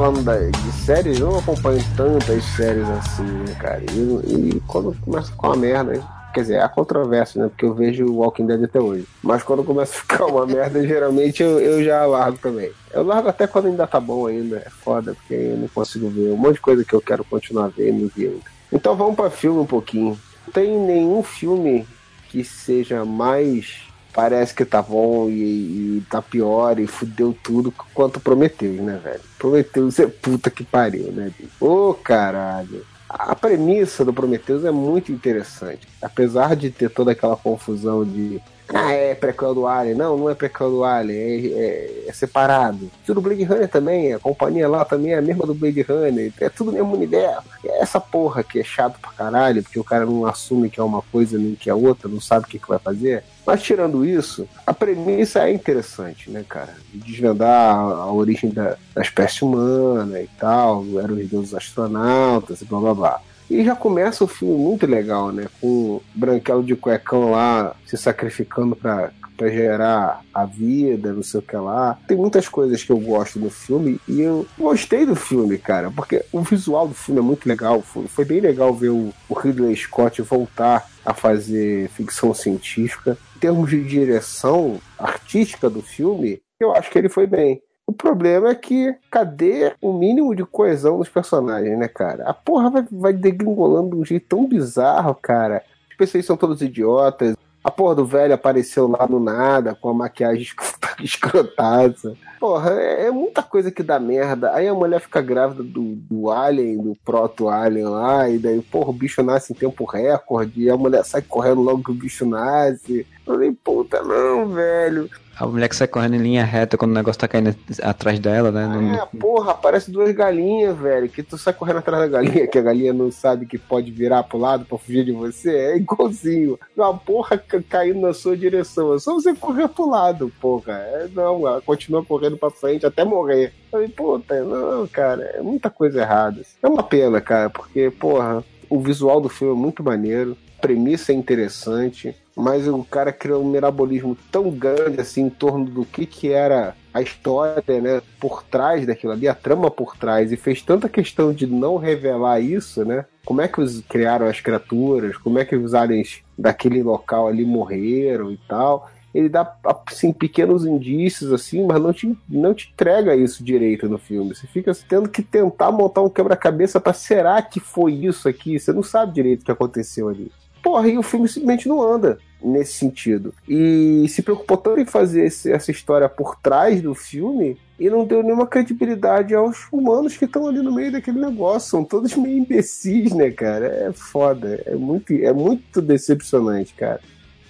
Falando da- de séries, eu não acompanho tantas séries assim, né, cara? E, e quando começa a ficar uma merda, quer dizer, há controvérsia, né? Porque eu vejo o Walking Dead até hoje. Mas quando começa a ficar uma merda, geralmente eu, eu já largo também. Eu largo até quando ainda tá bom ainda. É foda, porque eu não consigo ver. Um monte de coisa que eu quero continuar vendo e ainda. Então vamos pra filme um pouquinho. Não tem nenhum filme que seja mais parece que tá bom e, e tá pior e fudeu tudo quanto Prometheus, né, velho? Prometheus é puta que pariu, né? Ô, caralho. A premissa do Prometheus é muito interessante. Apesar de ter toda aquela confusão de. Ah, é prequel do Alien. Não, não é prequel do Alien, é, é- é separado. Isso do Blade Runner também, a companhia lá também é a mesma do Blade Runner. É tudo mesmo universo. É essa porra que é chato pra caralho, porque o cara não assume que é uma coisa nem que é outra, não sabe o que, que vai fazer. Mas tirando isso, a premissa é interessante, né, cara? De desvendar a origem da, da espécie humana e tal, eram os deuses astronautas e blá blá blá. E já começa o filme muito legal, né? Com o Branquelo de cuecão lá se sacrificando pra, para gerar a vida, não sei o que lá. Tem muitas coisas que eu gosto no filme e eu gostei do filme, cara, porque o visual do filme é muito legal. Foi bem legal ver o Ridley Scott voltar a fazer ficção científica. Em termos de direção artística do filme, eu acho que ele foi bem. O problema é que cadê o mínimo de coesão dos personagens, né, cara? A porra vai, vai degringolando de um jeito tão bizarro, cara. Os PCs são todos idiotas. A porra do velho apareceu lá no nada, com a maquiagem escrotaça. Porra, é, é, muita coisa que dá merda. Aí a mulher fica grávida do, do alien, do proto-alien lá, e daí, porra, o bicho nasce em tempo recorde, e a mulher sai correndo logo que o bicho nasce. Eu falei, puta, não, velho. A mulher que sai correndo em linha reta quando o negócio tá caindo atrás dela, né? É, porra, parece duas galinhas, velho. Que tu sai correndo atrás da galinha, que a galinha não sabe que pode virar pro lado pra fugir de você. É igualzinho. Uma porra caindo na sua direção. É só você correr pro lado, porra. É, não, ela continua correndo pra frente até morrer. Eu falei, puta, não, cara, é muita coisa errada. É uma pena, cara, porque, porra, o visual do filme é muito maneiro, premissa é interessante mas o cara criou um mirabolismo tão grande assim em torno do que que era a história, né, por trás daquilo ali, a trama por trás, e fez tanta questão de não revelar isso, né? Como é que os criaram as criaturas, como é que os aliens daquele local ali morreram e tal. Ele dá assim pequenos indícios assim, mas não te, não te entrega isso direito no filme. Você fica tendo que tentar montar um quebra-cabeça para será que foi isso aqui? Você não sabe direito o que aconteceu ali. Porra, e o filme simplesmente não anda nesse sentido. E se preocupou tanto em fazer esse, essa história por trás do filme e não deu nenhuma credibilidade aos humanos que estão ali no meio daquele negócio. São todos meio imbecis, né, cara? É foda. É muito, é muito decepcionante, cara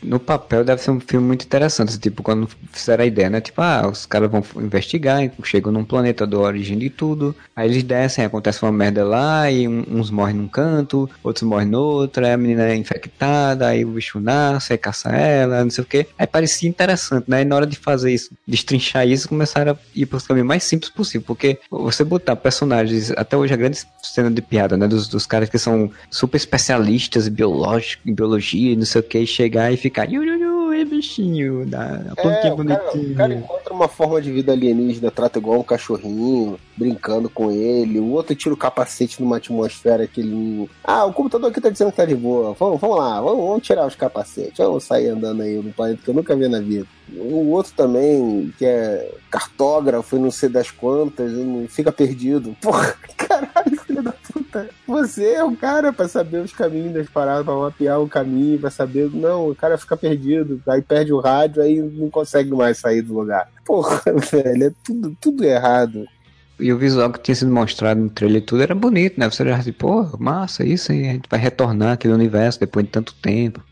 no papel deve ser um filme muito interessante, tipo, quando fizeram a ideia, né? Tipo, ah, os caras vão investigar, chegam num planeta da origem de tudo, aí eles descem, acontece uma merda lá, e uns morrem num canto, outros morrem no outro, aí a menina é infectada, aí o bicho nasce, aí caça ela, não sei o que. Aí parecia interessante, né? E na hora de fazer isso, destrinchar isso, começaram a ir pros caminhos mais simples possível, porque você botar personagens, até hoje a grande cena de piada, né? Dos, dos caras que são super especialistas em, biológico, em biologia, não sei o que, e chegar e ficar iu, iu, iu, é bichinho, da a é, o cara, o cara encontra uma forma de vida alienígena, trata igual um cachorrinho, brincando com ele. O outro tira o capacete numa atmosfera que ele. Ah, o computador aqui tá dizendo que tá de boa. Vamos, vamos lá, vamos, vamos tirar os capacetes. Vamos sair andando aí no planeta que eu nunca vi na vida. O outro também, que é cartógrafo e não sei das quantas, fica perdido. Porra, caralho, puta. Você é o cara pra saber os caminhos das paradas, pra mapear o caminho, pra saber. Não, o cara fica perdido, aí perde o rádio, aí não consegue mais sair do lugar. Porra, velho, é tudo, tudo errado. E o visual que tinha sido mostrado no trailer e tudo era bonito, né? Você já assim, pô, massa isso, aí a gente vai retornar aquele universo depois de tanto tempo.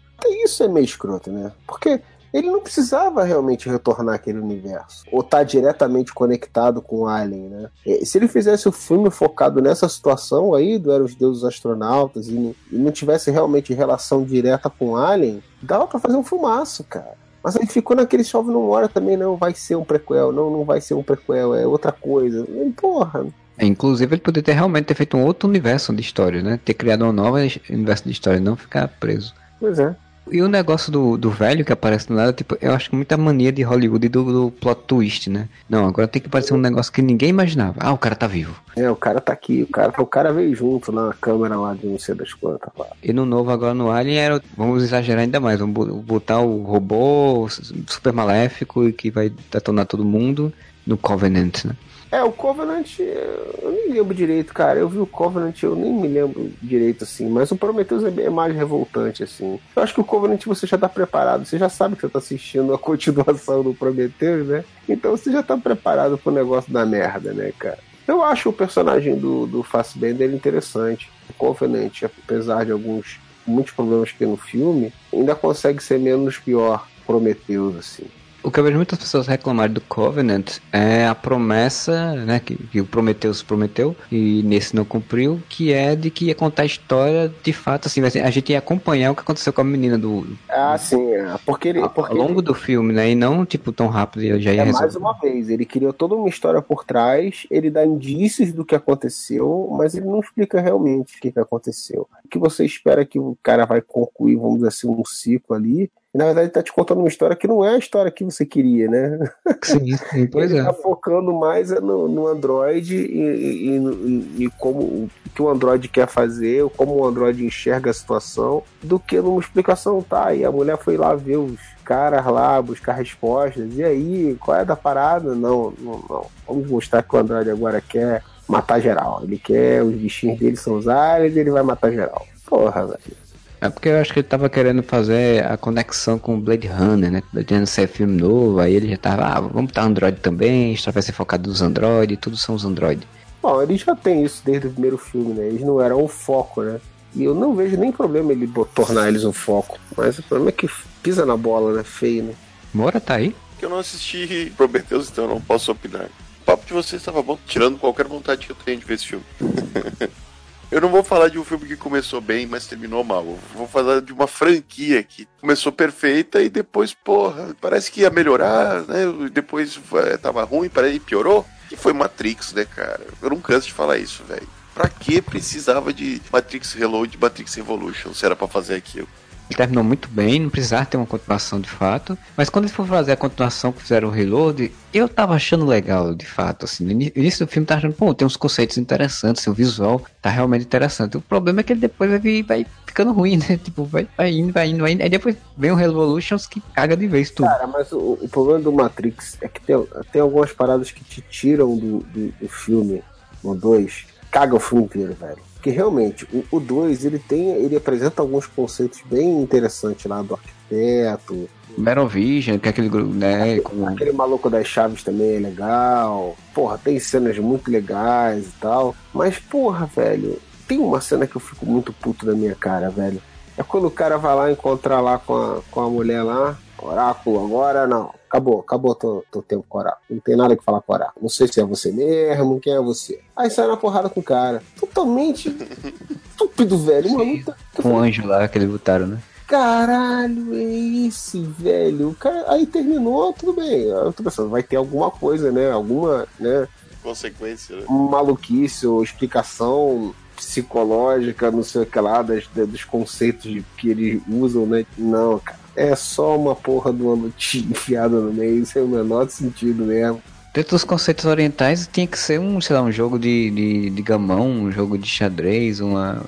Isso é meio escroto, né? Porque ele não precisava realmente retornar aquele universo. Ou estar tá diretamente conectado com o Alien, né? Se ele fizesse o filme focado nessa situação aí, do Eram os Deuses Astronautas, e não, tivesse realmente relação direta com o Alien, dava para fazer um filmaço, cara. Mas aí ficou naquele Chove Não Mora também, não vai ser um prequel, não, não vai ser um prequel, é outra coisa. E, porra, é, inclusive, ele poderia ter realmente ter feito um outro universo de história, né? Ter criado um novo universo de história, não ficar preso. Pois é. E o negócio do, do velho que aparece no nada, tipo, eu acho que muita mania de Hollywood do, do plot twist, né? Não, agora tem que parecer um negócio que ninguém imaginava. Ah, o cara tá vivo. É, o cara tá aqui, o cara, o cara veio junto na câmera lá de não sei das quantas lá. E no novo agora no Alien era, vamos exagerar ainda mais, vamos botar o robô super maléfico e que vai detonar todo mundo no Covenant, né? É, o Covenant, eu nem lembro direito, cara. Eu vi o Covenant, eu nem me lembro direito, assim. Mas o Prometheus é bem mais revoltante, assim. Eu acho que o Covenant você já tá preparado. Você já sabe que você tá assistindo a continuação do Prometheus, né? Então você já tá preparado pro negócio da merda, né, cara? Eu acho o personagem do, do Fassbender interessante. O Covenant, apesar de alguns muitos problemas que tem no filme, ainda consegue ser menos pior Prometheus, assim o que eu vejo muitas pessoas reclamarem do Covenant é a promessa, né, que, que o Prometheus prometeu e nesse não cumpriu, que é de que ia contar a história de fato, assim, a gente ia acompanhar o que aconteceu com a menina do... Ah, sim, é, porque ele... Porque ao longo ele... do filme, né, e não, tipo, tão rápido ele já ia é, resolver. mais uma vez, ele criou toda uma história por trás, ele dá indícios do que aconteceu, mas ele não explica realmente o que, que aconteceu. O que você espera que o cara vai concluir, vamos dizer assim, um ciclo ali, E, na verdade, tá te contando uma história que não é a história que você queria, né? Sim, sim pois ele é. tá focando mais é no, no Android e, e, e, e como o que o Android quer fazer, como o Android enxerga a situação, do que numa explicação, tá? E a mulher foi lá ver os caras lá, buscar respostas. E aí, qual é da parada? Não, não, não. Vamos mostrar que o Android agora quer matar geral. Ele quer, os bichinhos dele são os aliens e ele vai matar geral. Porra, velho. É porque eu acho que ele tava querendo fazer a conexão com o Blade Runner, né? Blade Runner ser filme novo, aí ele já tava, ah, vamos botar Android também, a história vai ser focado nos Android, tudo são os Android. Bom, ele já tem isso desde o primeiro filme, né? Eles não eram o foco, né? E eu não vejo nem problema ele tornar eles o foco. Mas o problema é que pisa na bola, né? Feio, né? Mora tá aí? Que eu não assisti Prometheus, então eu não posso opinar. O papo de vocês estava bom, tirando qualquer vontade que eu tenho de ver esse filme. Eu não vou falar de um filme que começou bem, mas terminou mal. Eu vou falar de uma franquia que começou perfeita e depois, porra, parece que ia melhorar, né? Depois é, tava ruim, que piorou. Que foi Matrix, né, cara? Eu não canso de falar isso, velho. Pra que precisava de Matrix Reload, Matrix Revolution, se era pra fazer aquilo? Ele terminou muito bem, não precisava ter uma continuação de fato. Mas quando eles foram fazer a continuação que fizeram o Reload, eu tava achando legal, de fato. Assim, no início do filme tava achando, pô, tem uns conceitos interessantes, o visual tá realmente interessante. O problema é que ele depois vai, vai ficando ruim, né? Tipo, vai, vai indo, vai indo, vai indo. Aí depois vem o Revolutions que caga de vez tudo. Cara, mas o, o problema do Matrix é que tem, tem algumas paradas que te tiram do, do, do filme, no 2, caga o filme inteiro, velho. Porque realmente, o 2 ele tem. ele apresenta alguns conceitos bem interessantes lá do arquiteto. Metal Vision, que é aquele grupo, né? Aquele, com- aquele maluco das chaves também é legal. Porra, tem cenas muito legais e tal. Mas, porra, velho, tem uma cena que eu fico muito puto na minha cara, velho. É quando o cara vai lá encontrar lá com a, com a mulher lá. Oráculo, agora não. Acabou, acabou teu, teu tempo com. Não tem nada que falar com o oráculo. Não sei se é você mesmo, quem é você. Aí sai na porrada com o cara. Totalmente estúpido, velho. Tá- com o anjo lá que eles botaram, né? Caralho, é esse, velho. O cara, aí terminou, tudo bem. Eu tô pensando, vai ter alguma coisa, né? Alguma, né? Consequência, né? Maluquice ou explicação psicológica, não sei o que lá, das, da- dos conceitos que eles usam, né? Não, cara. É só uma porra do ano enfiada no meio, sem o menor sentido mesmo. Dentro dos conceitos orientais tinha que ser um, sei lá, um jogo de, de, de gamão, um jogo de xadrez, uma,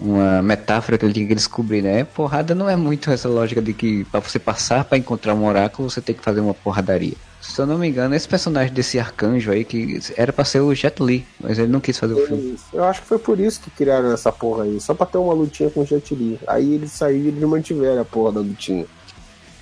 uma metáfora que ele tinha que descobrir, né? Porrada não é muito essa lógica de que pra você passar pra encontrar um oráculo você tem que fazer uma porradaria. Se eu não me engano, esse personagem desse arcanjo aí, que era pra ser o Jet Li, mas ele não quis fazer o filme. Eu acho que foi por isso que criaram essa porra aí, só pra ter uma lutinha com o Jet Li. Aí eles saíram e eles mantiveram a porra da lutinha.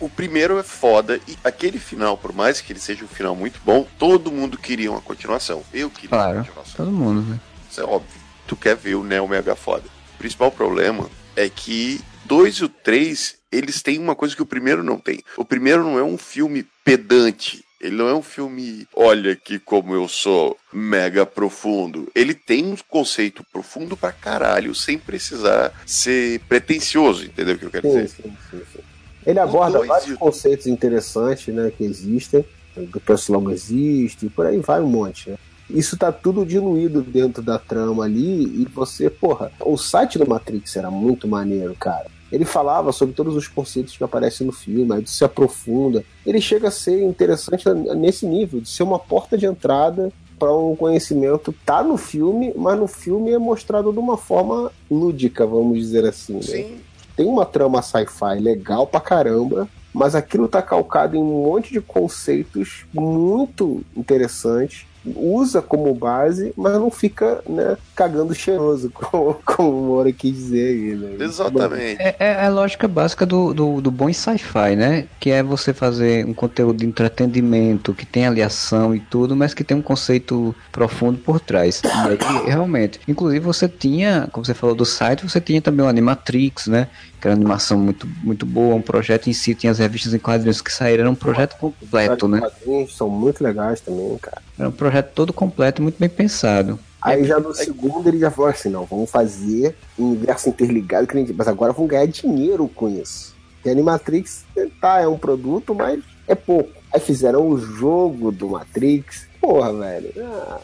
O primeiro é foda e aquele final, por mais que ele seja um final muito bom, todo mundo queria uma continuação. Eu queria Claro. uma continuação. Todo mundo, né? Isso é óbvio. Tu quer ver o Neo Mega foda. O principal problema é que dois e o três, eles têm uma coisa que o primeiro não tem. O primeiro não é um filme pedante. Ele não é um filme, olha aqui como eu sou mega profundo. Ele tem um conceito profundo pra caralho, sem precisar ser pretencioso, entendeu o que eu quero Sim, dizer? sim, sim, sim. Ele aborda dois vários o- conceitos interessantes, né, que existem, do pessoal não existe, e por aí vai um monte, né? Isso tá tudo diluído dentro da trama ali, e você, porra, o site do Matrix era muito maneiro, cara. Ele falava sobre todos os conceitos que aparecem no filme, aí se aprofunda. Ele chega a ser interessante nesse nível, de ser uma porta de entrada para um conhecimento. Tá no filme, mas no filme é mostrado de uma forma lúdica, vamos dizer assim. Né? Sim, tem uma trama sci-fi legal pra caramba, mas aquilo tá calcado em um monte de conceitos muito interessantes. Usa como base, mas não fica, né, cagando cheiroso, como, como o Mora quis dizer aí, né? exatamente. É, é a lógica básica do, do, do bom sci-fi, né? Que é você fazer um conteúdo de entretenimento, que tem ali ação e tudo, mas que tem um conceito profundo por trás. E aí, realmente. Inclusive, você tinha, como você falou do site, você tinha também o Animatrix, né? Que era uma animação muito, muito boa, um projeto em si, tinha as revistas em quadrinhos que saíram, era um projeto completo, né? Os quadrinhos São muito legais também, cara. Era um projeto todo completo, muito bem pensado. Aí já no segundo ele já falou assim, não, vamos fazer um universo interligado, mas agora vamos ganhar dinheiro com isso. E a Animatrix, tá, é um produto, mas é pouco. Aí fizeram o jogo do Matrix. Porra, velho. Ah,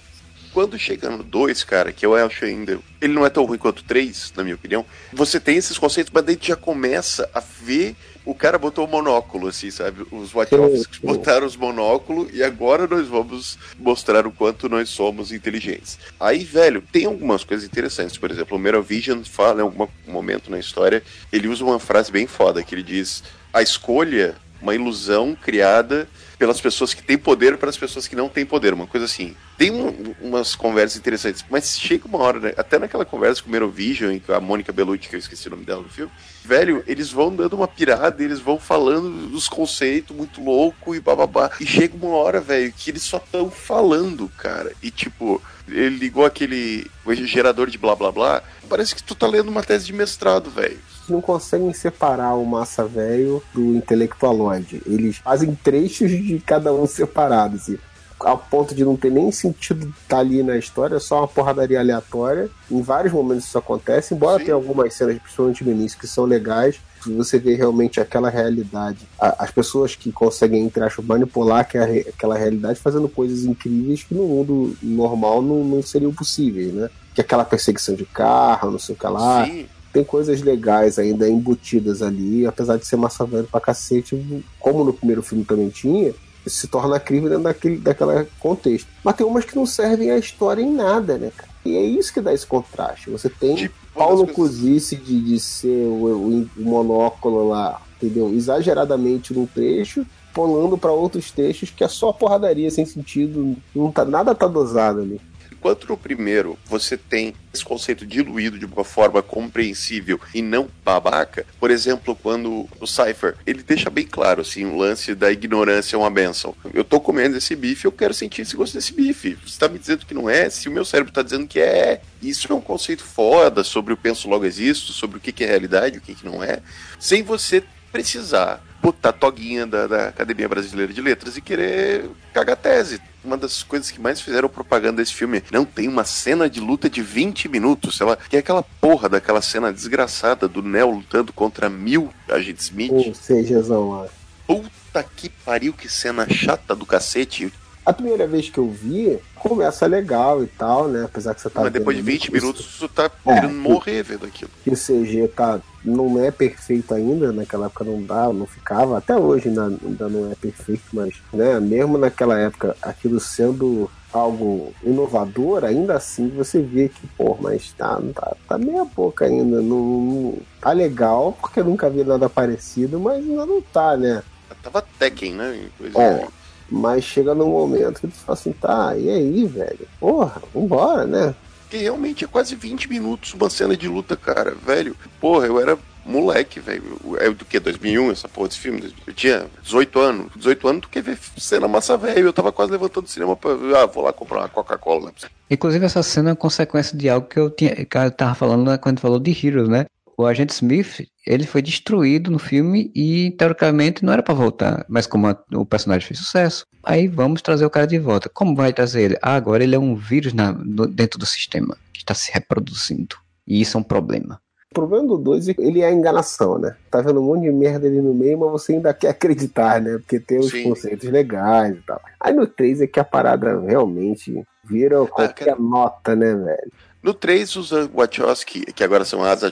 quando chega no 2, cara, que eu acho ainda. Ele não é tão ruim quanto o 3, na minha opinião. Você tem esses conceitos, mas daí já começa a ver. O cara botou o monóculo, assim, sabe? Os Wachowskis botaram os monóculos e agora nós vamos mostrar o quanto nós somos inteligentes. Aí, velho, tem algumas coisas interessantes. Por exemplo, o Merovision fala em algum momento na história, ele usa uma frase bem foda, que ele diz: a escolha, uma ilusão criada pelas pessoas que têm poder para as pessoas que não têm poder, uma coisa assim. Tem um, umas conversas interessantes, mas chega uma hora, né? até naquela conversa com o Merovision e com a Mônica Bellucci, que eu esqueci o nome dela no filme, velho, eles vão dando uma pirada, eles vão falando dos conceitos muito louco e bababá. E chega uma hora, velho, que eles só estão falando, cara. E tipo, ele ligou aquele gerador de blá blá blá. Parece que tu tá lendo uma tese de mestrado, velho não conseguem separar o massa velho do intelectualoide. Eles fazem trechos de cada um separado, assim. Ao ponto de não ter nem sentido estar tá ali na história, é só uma porradaria aleatória. Em vários momentos isso acontece, embora Sim. tenha algumas cenas, principalmente no início, que são legais, você vê realmente aquela realidade. As pessoas que conseguem, entre aspas, manipular aquela realidade fazendo coisas incríveis que no mundo normal não, não seriam possíveis, né? Que aquela perseguição de carro, não sei o que lá. Sim tem coisas legais ainda embutidas ali, apesar de ser massa velho pra cacete, como no primeiro filme também tinha, se torna crível dentro daquele daquela contexto. Mas tem umas que não servem a história em nada, né, cara? E é isso que dá esse contraste. Você tem tipo, Paulo Cozice de, de ser o, o, o, monóculo lá, entendeu? Exageradamente num trecho, pulando para outros trechos que é só porradaria sem sentido, não tá, nada tá dosado ali. Enquanto no primeiro você tem esse conceito diluído de uma forma compreensível e não babaca, por exemplo, quando o Cypher, ele deixa bem claro, assim, o lance da ignorância é uma benção. Eu tô comendo esse bife, eu quero sentir esse gosto desse bife. Você tá me dizendo que não é, se o meu cérebro tá dizendo que é. Isso é um conceito foda sobre o penso logo existo, sobre o que é realidade, o que, que não é, sem você precisar botar toguinha da, da, Academia Brasileira de Letras e querer cagar tese. Uma das coisas que mais fizeram propaganda desse filme não tem uma cena de luta de 20 minutos, sei lá, que é aquela porra daquela cena desgraçada do Neo lutando contra mil agentes Smith. Ou seja, lá. Puta que pariu, que cena chata do cacete. A primeira vez que eu vi, começa legal e tal, né? Apesar que você tá. Mas depois de 20 minutos, você tá é, querendo morrer vendo aquilo. Que o CG tá, não é perfeito ainda, naquela época não dá, não ficava. Até hoje ainda, não é perfeito, mas, né? Mesmo naquela época, aquilo sendo algo inovador, ainda assim você vê que, pô, mas tá, tá, tá meia boca ainda. Não, não, tá legal, porque eu nunca vi nada parecido, mas ainda não tá, né? Tava Tekken, né? Coisa é. Mas chega num momento que tu fala assim, tá, e aí, velho? Porra, vambora, né? Que realmente é quase 20 minutos uma cena de luta, cara, velho. Porra, eu era moleque, velho. É do que? 2001 essa porra desse filme? Eu tinha 18 anos. 18 anos tu quer ver cena massa velho. Eu tava quase levantando o cinema pra. Ah, vou lá comprar uma Coca-Cola. Né? Inclusive, essa cena é consequência de algo que eu tinha. Que eu tava falando né, quando falou de Heroes, né? O agente Smith ele foi destruído no filme e teoricamente não era para voltar, mas como a, o personagem fez sucesso, aí vamos trazer o cara de volta. Como vai trazer ele? Ah, agora ele é um vírus na, no, dentro do sistema que está se reproduzindo e isso é um problema. O problema do 2 é ele é a enganação, né? Tá vendo um monte de merda ali no meio, mas você ainda quer acreditar, né? Porque tem os Sim. conceitos legais e tal. Aí no 3 é que a parada realmente vira qualquer ah, nota, né, velho? No 3, os Wachowski, que agora são as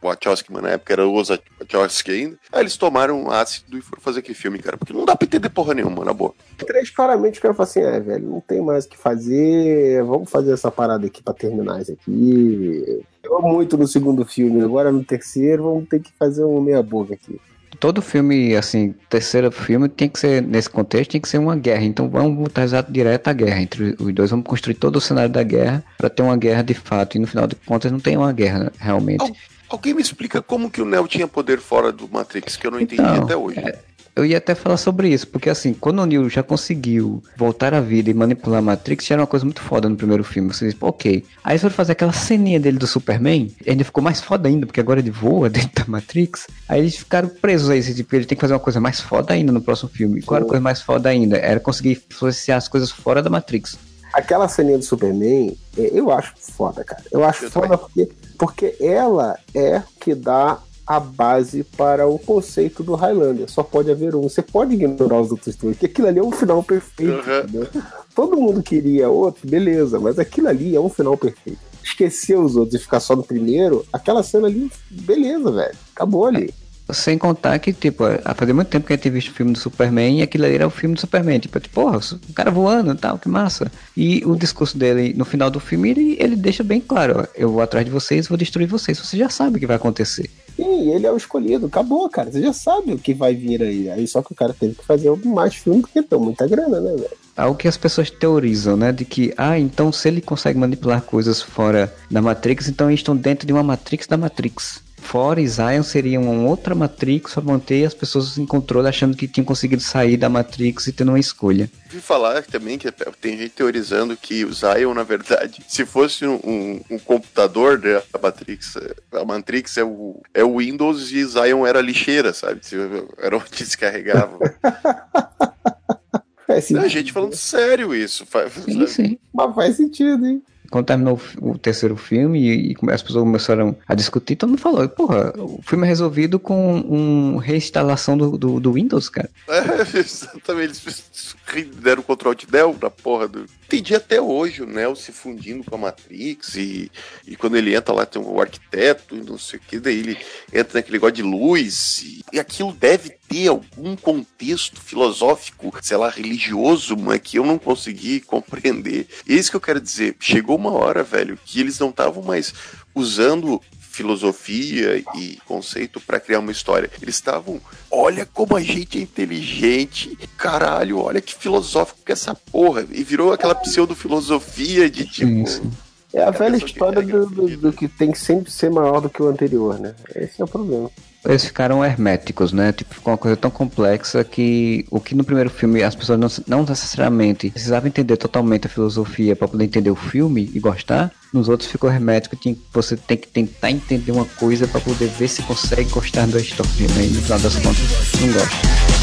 Wachowski, mas na época era os Wachowski ainda, aí eles tomaram ácido e foram fazer aquele filme, cara, porque não dá pra entender porra nenhuma, na boa. No 3, claramente, o cara falou assim, é, velho, não tem mais o que fazer, vamos fazer essa parada aqui pra terminar isso aqui. Eu muito no segundo filme, agora no terceiro vamos ter que fazer um meia boca aqui todo filme, assim, terceiro filme tem que ser, nesse contexto, tem que ser uma guerra. Então vamos botar exato direto a guerra entre os dois. Vamos construir todo o cenário da guerra para ter uma guerra de fato. E no final de contas não tem uma guerra, realmente. Al alguém me explica como que o Neo tinha poder fora do Matrix, que eu não entendi então, até hoje. É, eu ia até falar sobre isso, porque assim, quando o Neo já conseguiu voltar à vida e manipular a Matrix, já era uma coisa muito foda no primeiro filme. Você diz, ok. Aí foram fazer aquela ceninha dele do Superman, e ainda ficou mais foda ainda, porque agora ele voa dentro da Matrix. Aí eles ficaram presos a esse tipo, ele tem que fazer uma coisa mais foda ainda no próximo filme. Qual era a coisa mais foda ainda? Era conseguir influenciar as coisas fora da Matrix. Aquela ceninha do Superman, é, eu acho foda, cara. Eu acho eu foda porque, porque ela é que dá a base para o conceito do Highlander. Só pode haver um. Você pode ignorar os outros dois, porque aquilo ali é um final perfeito. Uhum. Todo mundo queria outro, beleza, mas aquilo ali é um final perfeito. Esquecer os outros e ficar só no primeiro, aquela cena ali, beleza, velho. Acabou ali. Sem contar que, tipo, fazia muito tempo que a gente tinha visto o filme do Superman e aquilo ali era o filme do Superman. Tipo, tipo porra, o cara voando e tal, que massa. E o discurso dele, no final do filme, ele, ele deixa bem claro: ó, eu vou atrás de vocês, vou destruir vocês. Você já sabe o que vai acontecer. Sim, ele é o escolhido. Acabou, cara. Você já sabe o que vai vir aí. Aí só que o cara teve que fazer mais filme porque tem muita grana, né, velho? Algo que as pessoas teorizam, né? De que, ah, então se ele consegue manipular coisas fora da Matrix, então eles estão dentro de uma Matrix da Matrix. Fora e Zion seria uma outra Matrix para manter as pessoas em controle, achando que tinham conseguido sair da Matrix e tendo uma escolha. Vi falar também que tem gente teorizando que o Zion, na verdade, se fosse um, um, um computador da Matrix, a Matrix é o, é o Windows e Zion era a lixeira, sabe? Era onde descarregava. Faz A gente falando sério isso. Sim, sim. Mas faz sentido, hein? Quando terminou o terceiro filme e, e, as pessoas começaram a discutir, todo mundo falou, porra, o filme é resolvido com uma reinstalação do, do, do Windows, cara. É, exatamente, eles deram control de Del na porra do... Entendi até hoje o Neo se fundindo com a Matrix e, e quando ele entra lá tem o arquiteto e não sei o que, daí ele entra naquele negócio de luz e, e aquilo deve ter algum contexto filosófico, sei lá, religioso, mas que eu não consegui compreender. E é isso que eu quero dizer. Chegou uma hora, velho, que eles não estavam mais usando filosofia e conceito para criar uma história. Eles estavam, olha como a gente é inteligente, caralho, olha que filosófico que é essa porra. E virou aquela pseudo-filosofia de tipo. É a velha história do, do, do, que tem que sempre ser maior do que o anterior, né? Esse é o problema eles ficaram herméticos, né? Tipo, ficou uma coisa tão complexa que o que no primeiro filme as pessoas não, não necessariamente precisavam entender totalmente a filosofia para poder entender o filme e gostar, nos outros ficou hermético, tinha, você tem que tentar entender uma coisa para poder ver se consegue gostar da história, né? E no final das contas, não gosta.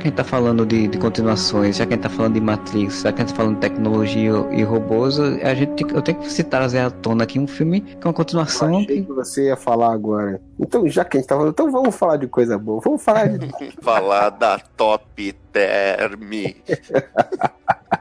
Que a gente tá falando de, de, continuações, já que a gente tá falando de Matrix, já que a gente tá falando de tecnologia e robôs, a gente, eu tenho que citar trazer à tona aqui um filme que é uma continuação. Eu achei que você ia falar agora. Então, já que a gente tá falando, então vamos falar de coisa boa. Vamos falar de. falar da Top Term.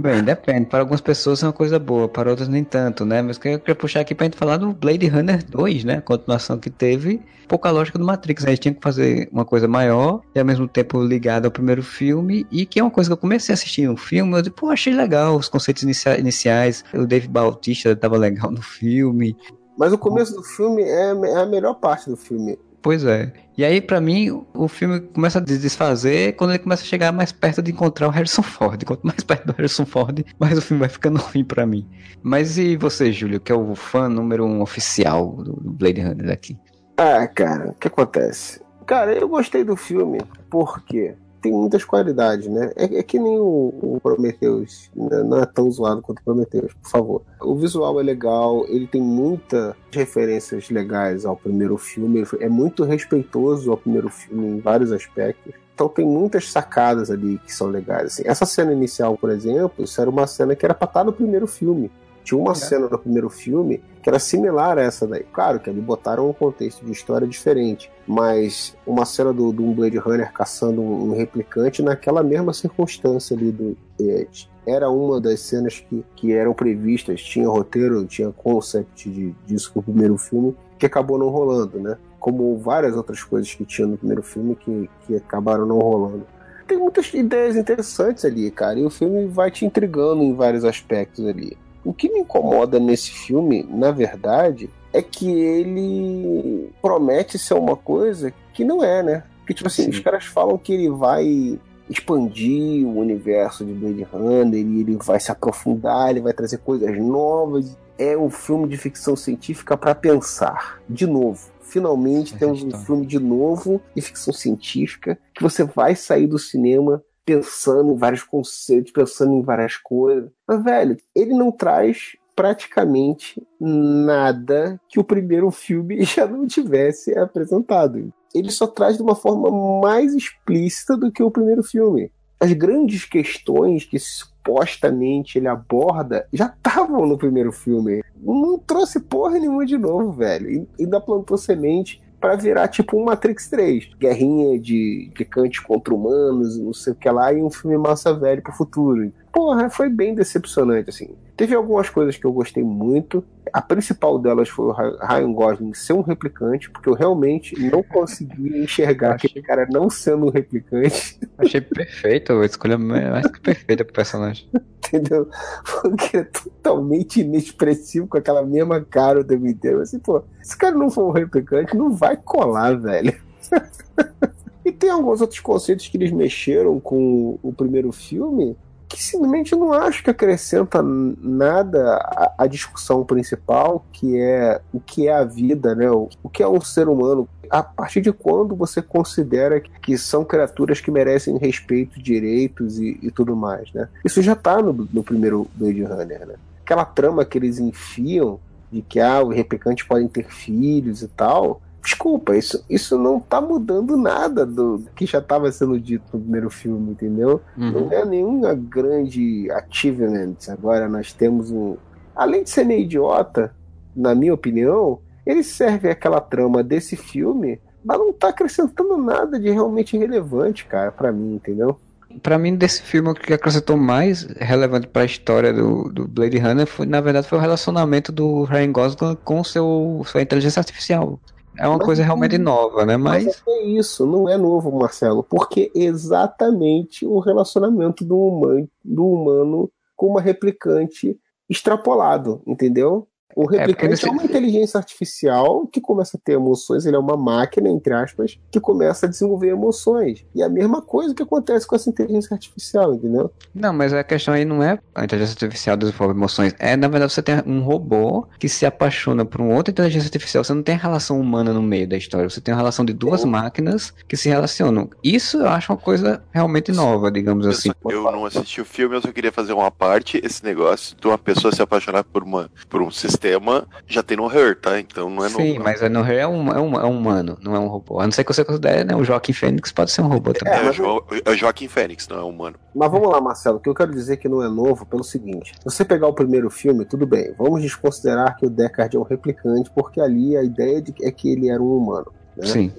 Bem, depende. Para algumas pessoas é uma coisa boa, para outras nem tanto, né? Mas eu queria puxar aqui pra gente falar do Blade Runner 2, né? A continuação que teve, pouca lógica do Matrix, né? Eles tinham que fazer uma coisa maior e ao mesmo tempo ligada ao primeiro filme, e que é uma coisa que eu comecei a assistir um filme, eu pô, achei legal os conceitos inicia iniciais, o Dave Bautista tava legal no filme. Mas o começo do filme é, é a melhor parte do filme. Pois é. E aí, para mim, o filme começa a desfazer quando ele começa a chegar mais perto de encontrar o Harrison Ford. Quanto mais perto do Harrison Ford, mais o filme vai ficando ruim para mim. Mas e você, Júlio, que é o fã número um oficial do Blade Runner aqui? Ah, cara, o que acontece? Cara, eu gostei do filme porque tem muitas qualidades, né? É, é que nem o, o Prometheus, né? não é tão zoado quanto o Prometheus, por favor. O visual é legal, ele tem muitas referências legais ao primeiro filme, é muito respeitoso ao primeiro filme em vários aspectos. Então tem muitas sacadas ali que são legais. Assim, essa cena inicial, por exemplo, isso era uma cena que era pra estar no primeiro filme. Tinha uma é. cena no primeiro filme que era similar a essa daí. Claro que ali botaram um contexto de história diferente, mas uma cena do, do um Blade Runner caçando um, um, replicante naquela mesma circunstância ali do Edge. Era uma das cenas que, que eram previstas, tinha roteiro, tinha concept de, disso no primeiro filme, que acabou não rolando, né? Como várias outras coisas que tinha no primeiro filme que, que acabaram não rolando tem muitas ideias interessantes ali, cara. E o filme vai te intrigando em vários aspectos ali. O que me incomoda nesse filme, na verdade, é que ele promete ser uma coisa que não é, né? Porque, tipo assim, Sim. os caras falam que ele vai expandir o universo de Blade Runner e ele vai se aprofundar, ele vai trazer coisas novas. É um filme de ficção científica para pensar. De novo, finalmente temos um filme de novo de ficção científica que você vai sair do cinema pensando em vários conceitos, pensando em várias coisas. Mas, velho, ele não traz praticamente nada que o primeiro filme já não tivesse apresentado. Ele só traz de uma forma mais explícita do que o primeiro filme. As grandes questões que supostamente ele aborda já estavam no primeiro filme. Não trouxe porra nenhuma de novo, velho. E ainda plantou semente para virar tipo um Matrix 3. Guerrinha de picantes contra humanos, não sei o que lá, e um filme massa velho pro futuro. Porra, foi bem decepcionante, assim. Teve algumas coisas que eu gostei muito. A principal delas foi o Ryan Gosling ser um replicante, porque eu realmente não conseguia enxergar achei... aquele cara não sendo um replicante. Achei perfeito, a escolha mais que perfeita pro personagem. Entendeu? Porque é totalmente inexpressivo com aquela mesma cara o tempo inteiro. Assim, pô, se o cara não for um replicante, não vai colar, velho. e tem alguns outros conceitos que eles mexeram com o primeiro filme que simplesmente não acho que acrescenta nada à, discussão principal, que é o que é a vida, né? O, o, que é um ser humano. A partir de quando você considera que são criaturas que merecem respeito, direitos e, e tudo mais, né? Isso já está no, no primeiro Blade Runner, né? Aquela trama que eles enfiam de que ah, os replicantes podem ter filhos e tal, Desculpa, isso, isso não tá mudando nada do que já estava sendo dito no primeiro filme, entendeu? Uhum. Não é nenhuma grande achievement. Agora nós temos um. Além de ser meio idiota, na minha opinião, ele serve aquela trama desse filme, mas não tá acrescentando nada de realmente relevante, cara, para mim, entendeu? Para mim, desse filme, o que acrescentou mais relevante para a história do, do Blade Runner foi, na verdade, foi o relacionamento do Ryan Gosling com seu, sua inteligência artificial. É uma mas coisa realmente nova, né? Mas... mas é isso, não é novo, Marcelo, porque exatamente o relacionamento do humano, do humano com uma replicante extrapolado, entendeu? O é, replicante é, é, uma inteligência artificial que começa a ter emoções, ele é uma máquina, entre aspas, que começa a desenvolver emoções. E a mesma coisa que acontece com essa inteligência artificial, entendeu? Não, mas a questão aí não é a inteligência artificial desenvolver emoções. É, na verdade, você tem um robô que se apaixona por uma outra inteligência artificial. Você não tem relação humana no meio da história. Você tem uma relação de duas é. máquinas que se relacionam. Isso eu acho uma coisa realmente nova, digamos eu assim. Só, eu não assisti o filme, eu só queria fazer uma parte, esse negócio de uma pessoa se apaixonar por, uma, por um sistema sistema já tem no Her, tá? Então não é no. Sim, mas no Her é um, é, um, é um humano, não é um robô. A não ser que você considere, né? O Joaquim Fênix pode ser um robô também. É, é, jo é o Joaquim Fênix, não é um humano. Mas vamos lá, Marcelo, o que eu quero dizer que não é novo pelo seguinte: se você pegar o primeiro filme, tudo bem, vamos desconsiderar que o Deckard é um replicante, porque ali a ideia de, é que ele era um humano. Né? Sim.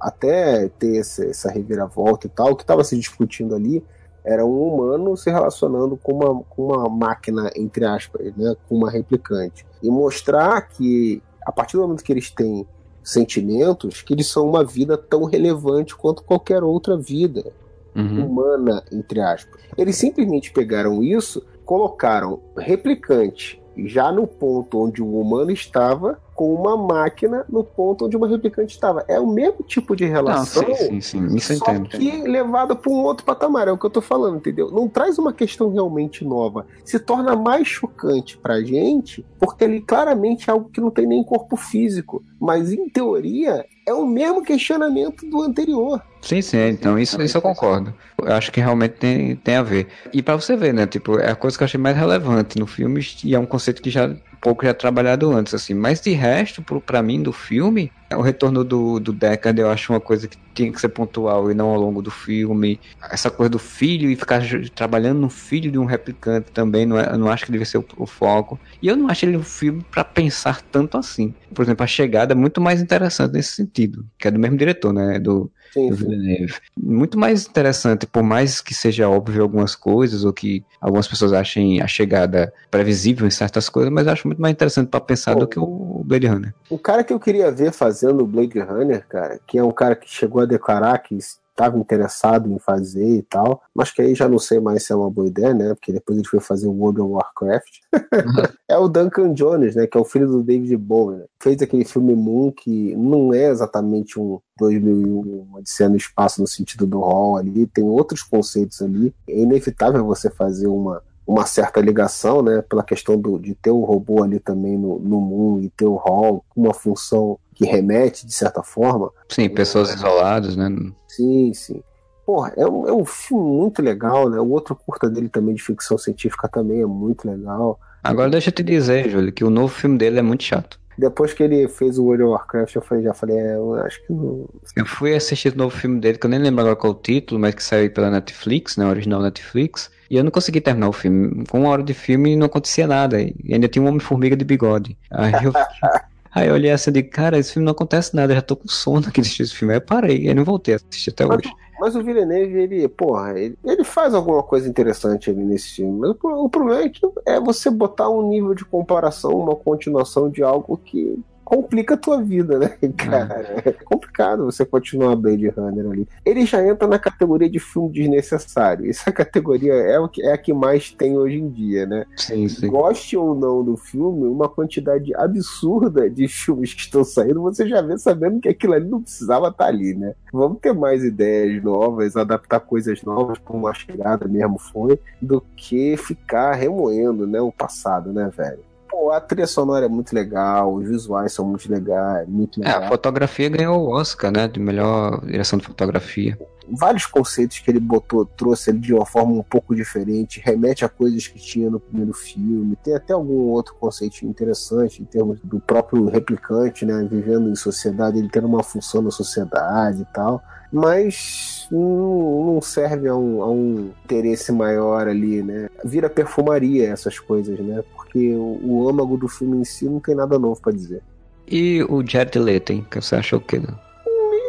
Até ter essa, essa reviravolta e tal, o que estava se discutindo ali era um humano se relacionando com uma, com uma máquina, entre aspas, né, com uma replicante. E mostrar que, a partir do momento que eles têm sentimentos, que eles são uma vida tão relevante quanto qualquer outra vida uhum. humana, entre aspas. Eles simplesmente pegaram isso, colocaram replicante já no ponto onde o humano estava com uma máquina no ponto onde uma replicante estava. É o mesmo tipo de relação. Não, sim, sim, sim. Isso só entendo. que levada para um outro patamar. É o que eu tô falando, entendeu? Não traz uma questão realmente nova. Se torna mais chocante pra gente, porque ali claramente é algo que não tem nem corpo físico. Mas em teoria é o mesmo questionamento do anterior. Sim, sim, então isso, isso eu concordo. Eu acho que realmente tem, tem a ver. E para você ver, né, tipo, é a coisa que eu achei mais relevante no filme e é um conceito que já pouco já trabalhado antes, assim. Mas de resto, para mim, do filme, o retorno do, do Deckard eu acho uma coisa que tinha que ser pontual e não ao longo do filme. Essa coisa do filho e ficar trabalhando no filho de um replicante também, não é, eu não acho que deve ser o, o foco. E eu não acho ele um filme para pensar tanto assim. Por exemplo, a chegada é muito mais interessante nesse sentido, que é do mesmo diretor, né? Do, Sim. Muito mais interessante, por mais que seja óbvio algumas coisas, ou que algumas pessoas achem a chegada previsível em certas coisas, mas acho muito mais interessante para pensar Pô, do que o Blade Runner. O cara que eu queria ver fazendo o Blade Runner, cara, que é um cara que chegou a declarar que estava interessado em fazer e tal, mas que aí já não sei mais se é uma boa ideia, né? Porque depois ele foi fazer o World of Warcraft. Uhum. é o Duncan Jones, né? Que é o filho do David Bowie. Né? Fez aquele filme Moon que não é exatamente um 2001 Odisseia no Espaço no sentido do Hall ali, tem outros conceitos ali. É inevitável você fazer uma uma certa ligação, né, pela questão do, de ter o robô ali também no, no Moon e ter o Hall com uma função que remete de certa forma. Sim, pessoas é, isoladas, né? Sim, sim. porra, é um, é um filme muito legal, né? O outro curta dele também de ficção científica também é muito legal. Agora deixa eu te dizer, Júlio, que o novo filme dele é muito chato. Depois que ele fez o World of Warcraft, eu falei, já falei, é, eu acho que não. Eu fui assistir o novo filme dele, que eu nem lembro agora qual é o título, mas que saiu pela Netflix, né? Original Netflix. E eu não consegui terminar o filme. Com uma hora de filme não acontecia nada. E ainda tinha um Homem-Formiga de bigode. Aí eu, aí eu olhei assim e digo, cara, esse filme não acontece nada, eu já tô com sono aqui assistir esse filme. Aí eu parei, aí não voltei a assistir até Mas, hoje. mas o Villeneuve, ele, porra, ele, ele faz alguma coisa interessante ali nesse filme. Mas o, o problema é que é você botar um nível de comparação, uma continuação de algo que complica a tua vida, né, cara? É complicado você continuar Blade Runner ali. Ele já entra na categoria de filme desnecessário. Essa categoria é, o que, é a que mais tem hoje em dia, né? Sim, sim. Goste ou não do filme, uma quantidade absurda de filmes que estão saindo, você já vê sabendo que aquilo ali não precisava estar ali, né? Vamos ter mais ideias novas, adaptar coisas novas, como a chegada mesmo foi, do que ficar remoendo, né, o passado, né, velho? Pô, a trilha sonora é muito legal, os visuais são muito legais, muito É, a legal. fotografia ganhou o Oscar, né? De melhor direção de fotografia. vários conceitos que ele botou, trouxe ele de uma forma um pouco diferente, remete a coisas que tinha no primeiro filme. Tem até algum outro conceito interessante em termos do próprio replicante, né, vivendo em sociedade, ele tendo uma função na sociedade e tal. Mas não, não serve a um, a um interesse maior ali, né? Vira perfumaria essas coisas, né? Porque o, o âmago do filme em si não tem nada novo pra dizer. E o Jared Leto, hein? Que você achou o quê? né?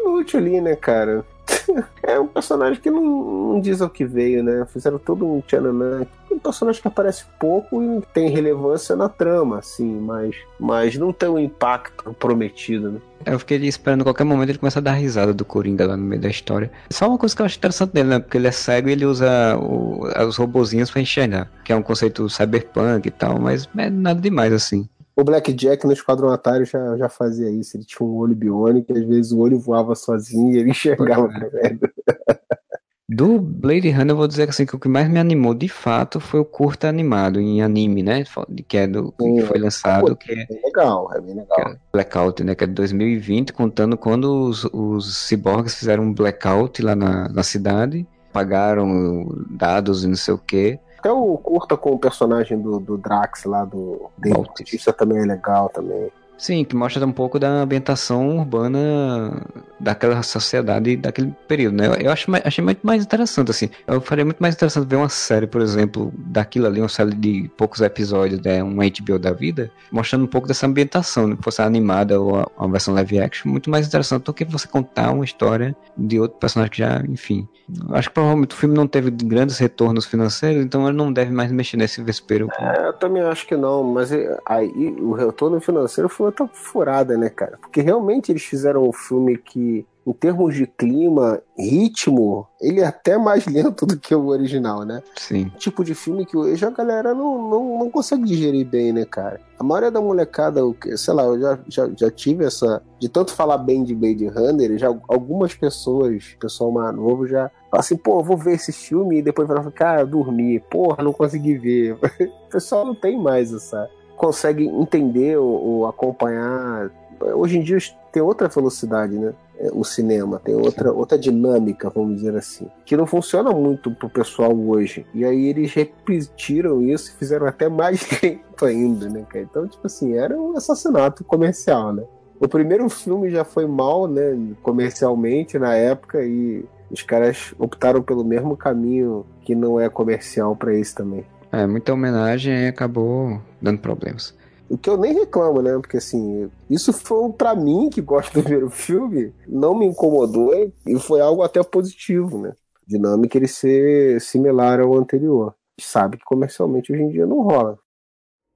inútil ali, né, cara? é um personagem que não, não diz ao que veio, né? Fizeram todo um tchananã. Um personagem que aparece pouco e tem relevância na trama, assim, mas, mas não tem o impacto prometido, né? Eu fiquei esperando qualquer momento ele começar a dar risada do Coringa lá no meio da história. Só uma coisa que eu acho interessante dele, né? Porque ele é cego e ele usa o- os robozinhos pra enxergar. Que é um conceito cyberpunk e tal, mas é nada demais assim. O Blackjack no Esquadrão Atari já, já fazia isso. Ele tinha um olho biônico, e às vezes o olho voava sozinho e ele enxergava é. Do Blade Runner, eu vou dizer assim, que o que mais me animou de fato foi o curta animado em anime, né? Que é do que Sim. foi lançado, que é É bem legal, é bem legal. Blackout, né? Que é de 2020, contando quando os, os ciborgues fizeram um blackout lá na, na cidade, pagaram dados e não sei o quê. Até o curta com o personagem do, do Drax lá, do Dave Bautista. Bautista também é legal também. Sim, que mostra um pouco da ambientação urbana daquela sociedade daquele período, né? Eu acho, achei muito mais interessante, assim. Eu faria muito mais interessante ver uma série, por exemplo, daquilo ali, uma série de poucos episódios, né? Um HBO da vida, mostrando um pouco dessa ambientação, né? fosse animada ou uma versão live action, muito mais interessante do que você contar uma história de outro personagem que já, enfim. Acho que provavelmente o filme não teve grandes retornos financeiros, então ele não deve mais mexer nesse vespeiro. É, eu também acho que não, mas é- aí o retorno financeiro foi outra furada, né, cara? Porque realmente eles fizeram um filme que, em termos de clima, ritmo, ele é até mais lento do que o original, né? Sim. Tipo de filme que hoje a galera não, não, não consegue digerir bem, né, cara? A maioria da molecada, o que- sei lá, eu já, já, já tive essa. De tanto falar bem de Blade Runner, já algumas pessoas, pessoal mais novo, já fala assim, pô, vou ver esse filme e depois vai falar, cara, dormi, porra, não consegui ver. O pessoal não tem mais essa. Consegue entender ou, ou acompanhar. Hoje em dia tem outra velocidade, né? É, O cinema tem outra, outra dinâmica, vamos dizer assim, que não funciona muito pro pessoal hoje. E aí eles repetiram isso e fizeram até mais lento ainda, né, cara? Então, tipo assim, era um assassinato comercial, né? O primeiro filme já foi mal, né, comercialmente na época e os caras optaram pelo mesmo caminho que não é comercial pra esse também. É, muita homenagem acabou dando problemas. O que eu nem reclamo, né? Porque assim, isso foi pra mim que gosto do primeiro filme, não me incomodou e foi algo até positivo, né? Dinâmica ele ser similar ao anterior. Sabe que comercialmente hoje em dia não rola.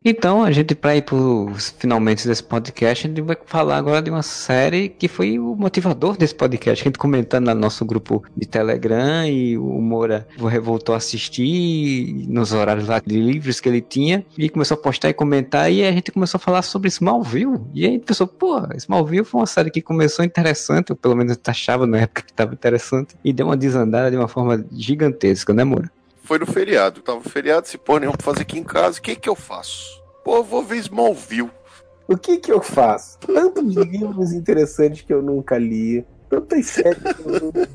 Então, a gente, para ir pros finalmente desse podcast, a gente vai falar agora de uma série que foi o motivador desse podcast. A gente comentando no nosso grupo de Telegram e o Moura voltou a assistir nos horários lá livres que ele tinha e começou a postar e comentar. E a gente começou a falar sobre Smallville. E aí a gente pensou, pô, Smallville foi uma série que começou interessante, ou pelo menos achava na época que estava interessante, e deu uma desandada de uma forma gigantesca, né, Moura? Foi no feriado. Tava feriado, se pô, nenhum pra fazer aqui em casa. O que que eu faço? Pô, eu vou ver Smallville. O que que eu faço? Tantos livros interessantes que eu nunca li, tantas séries que eu nunca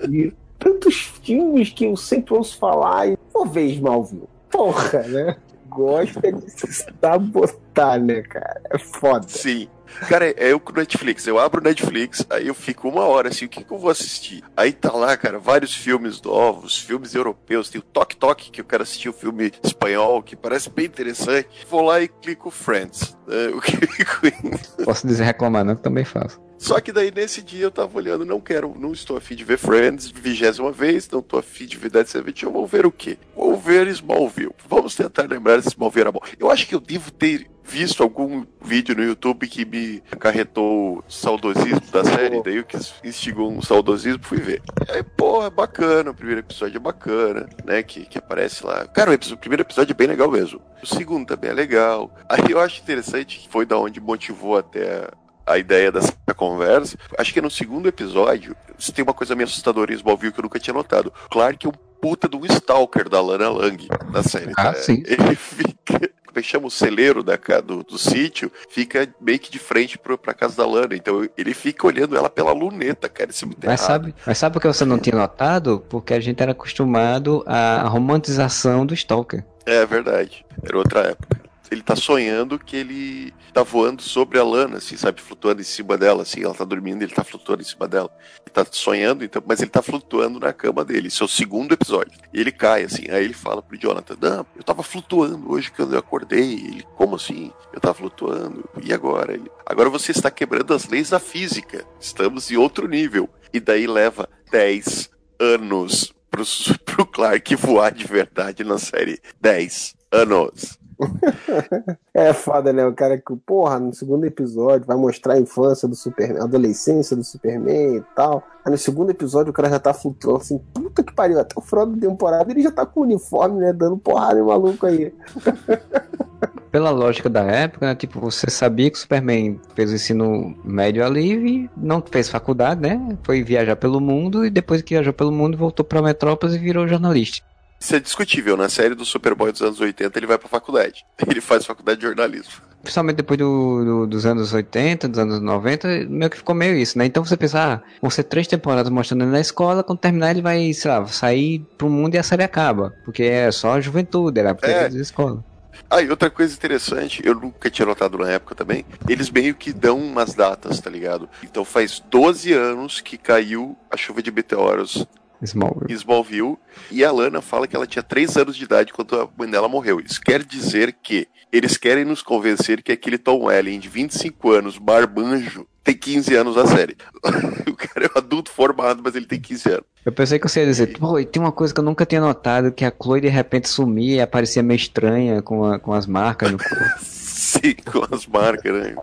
li, tantos filmes que eu sempre ouço falar e vou ver Smallville. Porra, né? Gosta de sabotar, né, cara? É foda. Sim. Cara, é eu com Netflix. Eu abro o Netflix, aí eu fico uma hora assim, o que, que eu vou assistir? Aí tá lá, cara, vários filmes novos, filmes europeus. Tem o Toque Toque, que eu quero assistir o um filme espanhol, que parece bem interessante. Vou lá e clico Friends. Né? O que Posso dizer reclamar, não? Também faço. Só que daí nesse dia eu tava olhando, não quero, não estou afim de ver Friends vigésima vez, não estou afim de ver Dead Seventeen, eu vou ver o quê? Vou ver Smallville. Vamos tentar lembrar se Smallville era bom. Eu acho que eu devo ter visto algum vídeo no YouTube que me acarretou saudosismo da série, daí eu que instigou um saudosismo, fui ver. E aí, pô, é bacana, o primeiro episódio é bacana, né, que, que aparece lá. Cara, o, episódio, o primeiro episódio é bem legal mesmo. O segundo também é legal. Aí eu acho interessante que foi da onde motivou até a ideia dessa conversa. Acho que no segundo episódio, você tem uma coisa meio assustadora em Smallville que eu nunca tinha notado. Clark é um puta de um stalker da Lana Lang na série. Ah, né? sim. Ele fica é chama o celeiro da, do, do sítio, fica meio que de frente pro, pra casa da Lana. Então ele fica olhando ela pela luneta, cara. Isso é muito Mas errado. sabe, mas sabe por que você não tinha notado? Porque a gente era acostumado à romantização do Stalker. É verdade. Era outra época. Ele tá sonhando que ele tá voando sobre a Lana, assim, sabe? Flutuando em cima dela, assim. Ela tá dormindo ele tá flutuando em cima dela. Ele tá sonhando, então, mas ele tá flutuando na cama dele. Isso é o segundo episódio. E ele cai, assim. Aí ele fala pro Jonathan: Não, eu tava flutuando hoje quando eu acordei. Ele, como assim? Eu tava flutuando. E agora? Ele, agora você está quebrando as leis da física. Estamos em outro nível. E daí leva 10 anos pro, pro Clark voar de verdade na série. 10 anos. É foda, né? O cara que, porra, no segundo episódio vai mostrar a infância do Superman, a adolescência do Superman e tal. Aí no segundo episódio o cara já tá flutuando assim, puta que pariu, até o final da temporada ele já tá com o uniforme, né? Dando porrada em maluco aí. Pela lógica da época, né? Tipo, você sabia que o Superman fez o ensino médio ali não fez faculdade, né? Foi viajar pelo mundo e depois que viajou pelo mundo voltou pra Metrópolis e virou jornalista. Isso é discutível. Na série do Superboy dos anos 80, ele vai pra faculdade. Ele faz faculdade de jornalismo. Principalmente depois do, do- dos anos 80, dos anos 90, meio que ficou meio isso, né? Então você pensa, ah, vão ser três temporadas mostrando ele na escola, quando terminar ele vai, sei lá, sair pro mundo e a série acaba. Porque é só a juventude, era É. é. da escola. Ah, e outra coisa interessante, eu nunca tinha notado na época também, eles meio que dão umas datas, tá ligado? Então faz 12 anos que caiu a chuva de meteoros Smallville. Smallville, e a Lana fala que ela tinha 3 anos de idade quando a mãe dela morreu. Isso quer dizer que eles querem nos convencer que aquele Tom Welling de 25 anos, barbanjo, tem 15 anos na série. o cara é um adulto formado, mas ele tem 15 anos. Eu pensei que você ia dizer, pô, e tem uma coisa que eu nunca tinha notado, que a Chloe de repente sumia e aparecia meio estranha com, a- com as marcas no corpo. Com as marcas, né?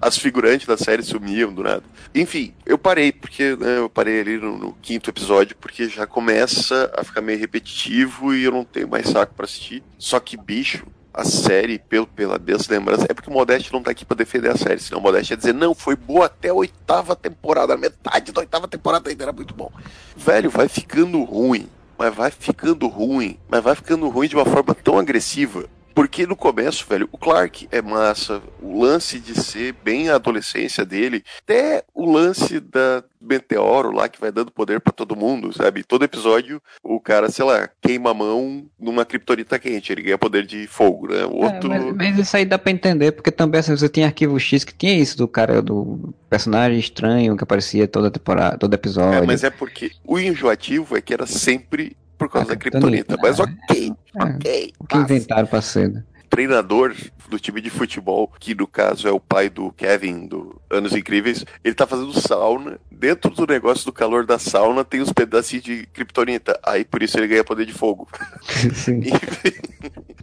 As figurantes da série sumiam do nada. Enfim, eu parei, porque né, eu parei ali no, no quinto episódio, porque já começa a ficar meio repetitivo e eu não tenho mais saco pra assistir. Só que, bicho, a série, pelo, pela deslembrança, é porque o Modeste não tá aqui pra defender a série, senão o Modeste ia dizer, não, foi boa até a oitava temporada, metade da oitava temporada ainda era muito bom. Velho, vai ficando ruim, mas vai ficando ruim, mas vai ficando ruim de uma forma tão agressiva. Porque no começo, velho, o Clark é massa, o lance de ser bem a adolescência dele, até o lance da meteoro lá que vai dando poder pra todo mundo, sabe? Todo episódio o cara, sei lá, queima a mão numa kriptonita quente, ele ganha poder de fogo, né? O outro. É, mas, mas isso aí dá pra entender, porque também assim, você tinha arquivo X que tinha isso do cara, do personagem estranho que aparecia toda temporada, todo episódio. É, mas é porque o enjoativo é que era sempre por causa da kriptonita. Mas ok, É. ok. O que inventaram pra né? treinador do time de futebol, que no caso é o pai do Kevin, do Anos Incríveis, ele tá fazendo sauna. Dentro do negócio do calor da sauna tem uns pedacinhos de kriptonita. Aí por isso ele ganha poder de fogo. Sim.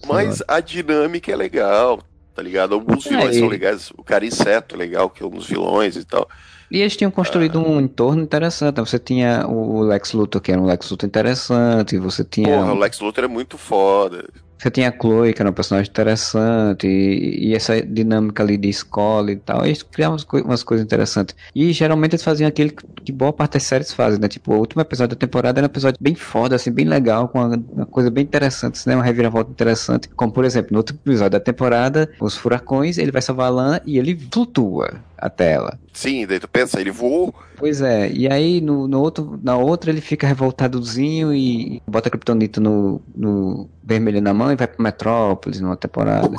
Mas a dinâmica é legal, tá ligado? Alguns vilões É, são e- legais. O cara inseto é legal, que é um dos vilões e tal. E eles tinham construído um entorno interessante. Você tinha o Lex Luthor, que era um Lex Luthor interessante. Você tinha, Porra, o Lex Luthor é muito foda. Você tinha a Chloe, que era um personagem interessante. E, e essa dinâmica ali de escola e tal. Eles criavam umas, umas coisas interessantes. E geralmente eles faziam aquilo que, que boa parte das séries fazem, né? Tipo, o último episódio da temporada era um episódio bem foda, assim, bem legal, com uma, uma coisa bem interessante, né? Uma reviravolta interessante. Como, por exemplo, no último episódio da temporada, os furacões, ele vai salvar a Lana e ele flutua. a tela. Sim, daí tu pensa, ele voou. Pois é, e aí no, no outro, na outra ele fica revoltadozinho e bota Kryptonita no, no vermelho na mão e vai pro Metrópolis numa temporada.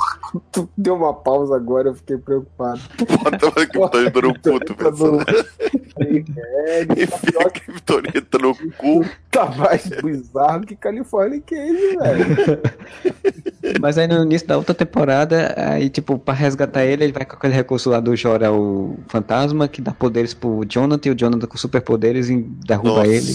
Tu deu uma pausa agora, eu fiquei preocupado. Bota a Kryptonita no cu, tu pensando. É, tá Enfia pior a Kryptonita no cu. Tá mais bizarro que California Cage, velho. Mas aí no início da outra temporada, aí tipo, pra resgatar ele, ele vai com aquele recurso lá do Jor-El fantasma que dá poderes pro Jonathan e o Jonathan com superpoderes e derruba Nossa. ele.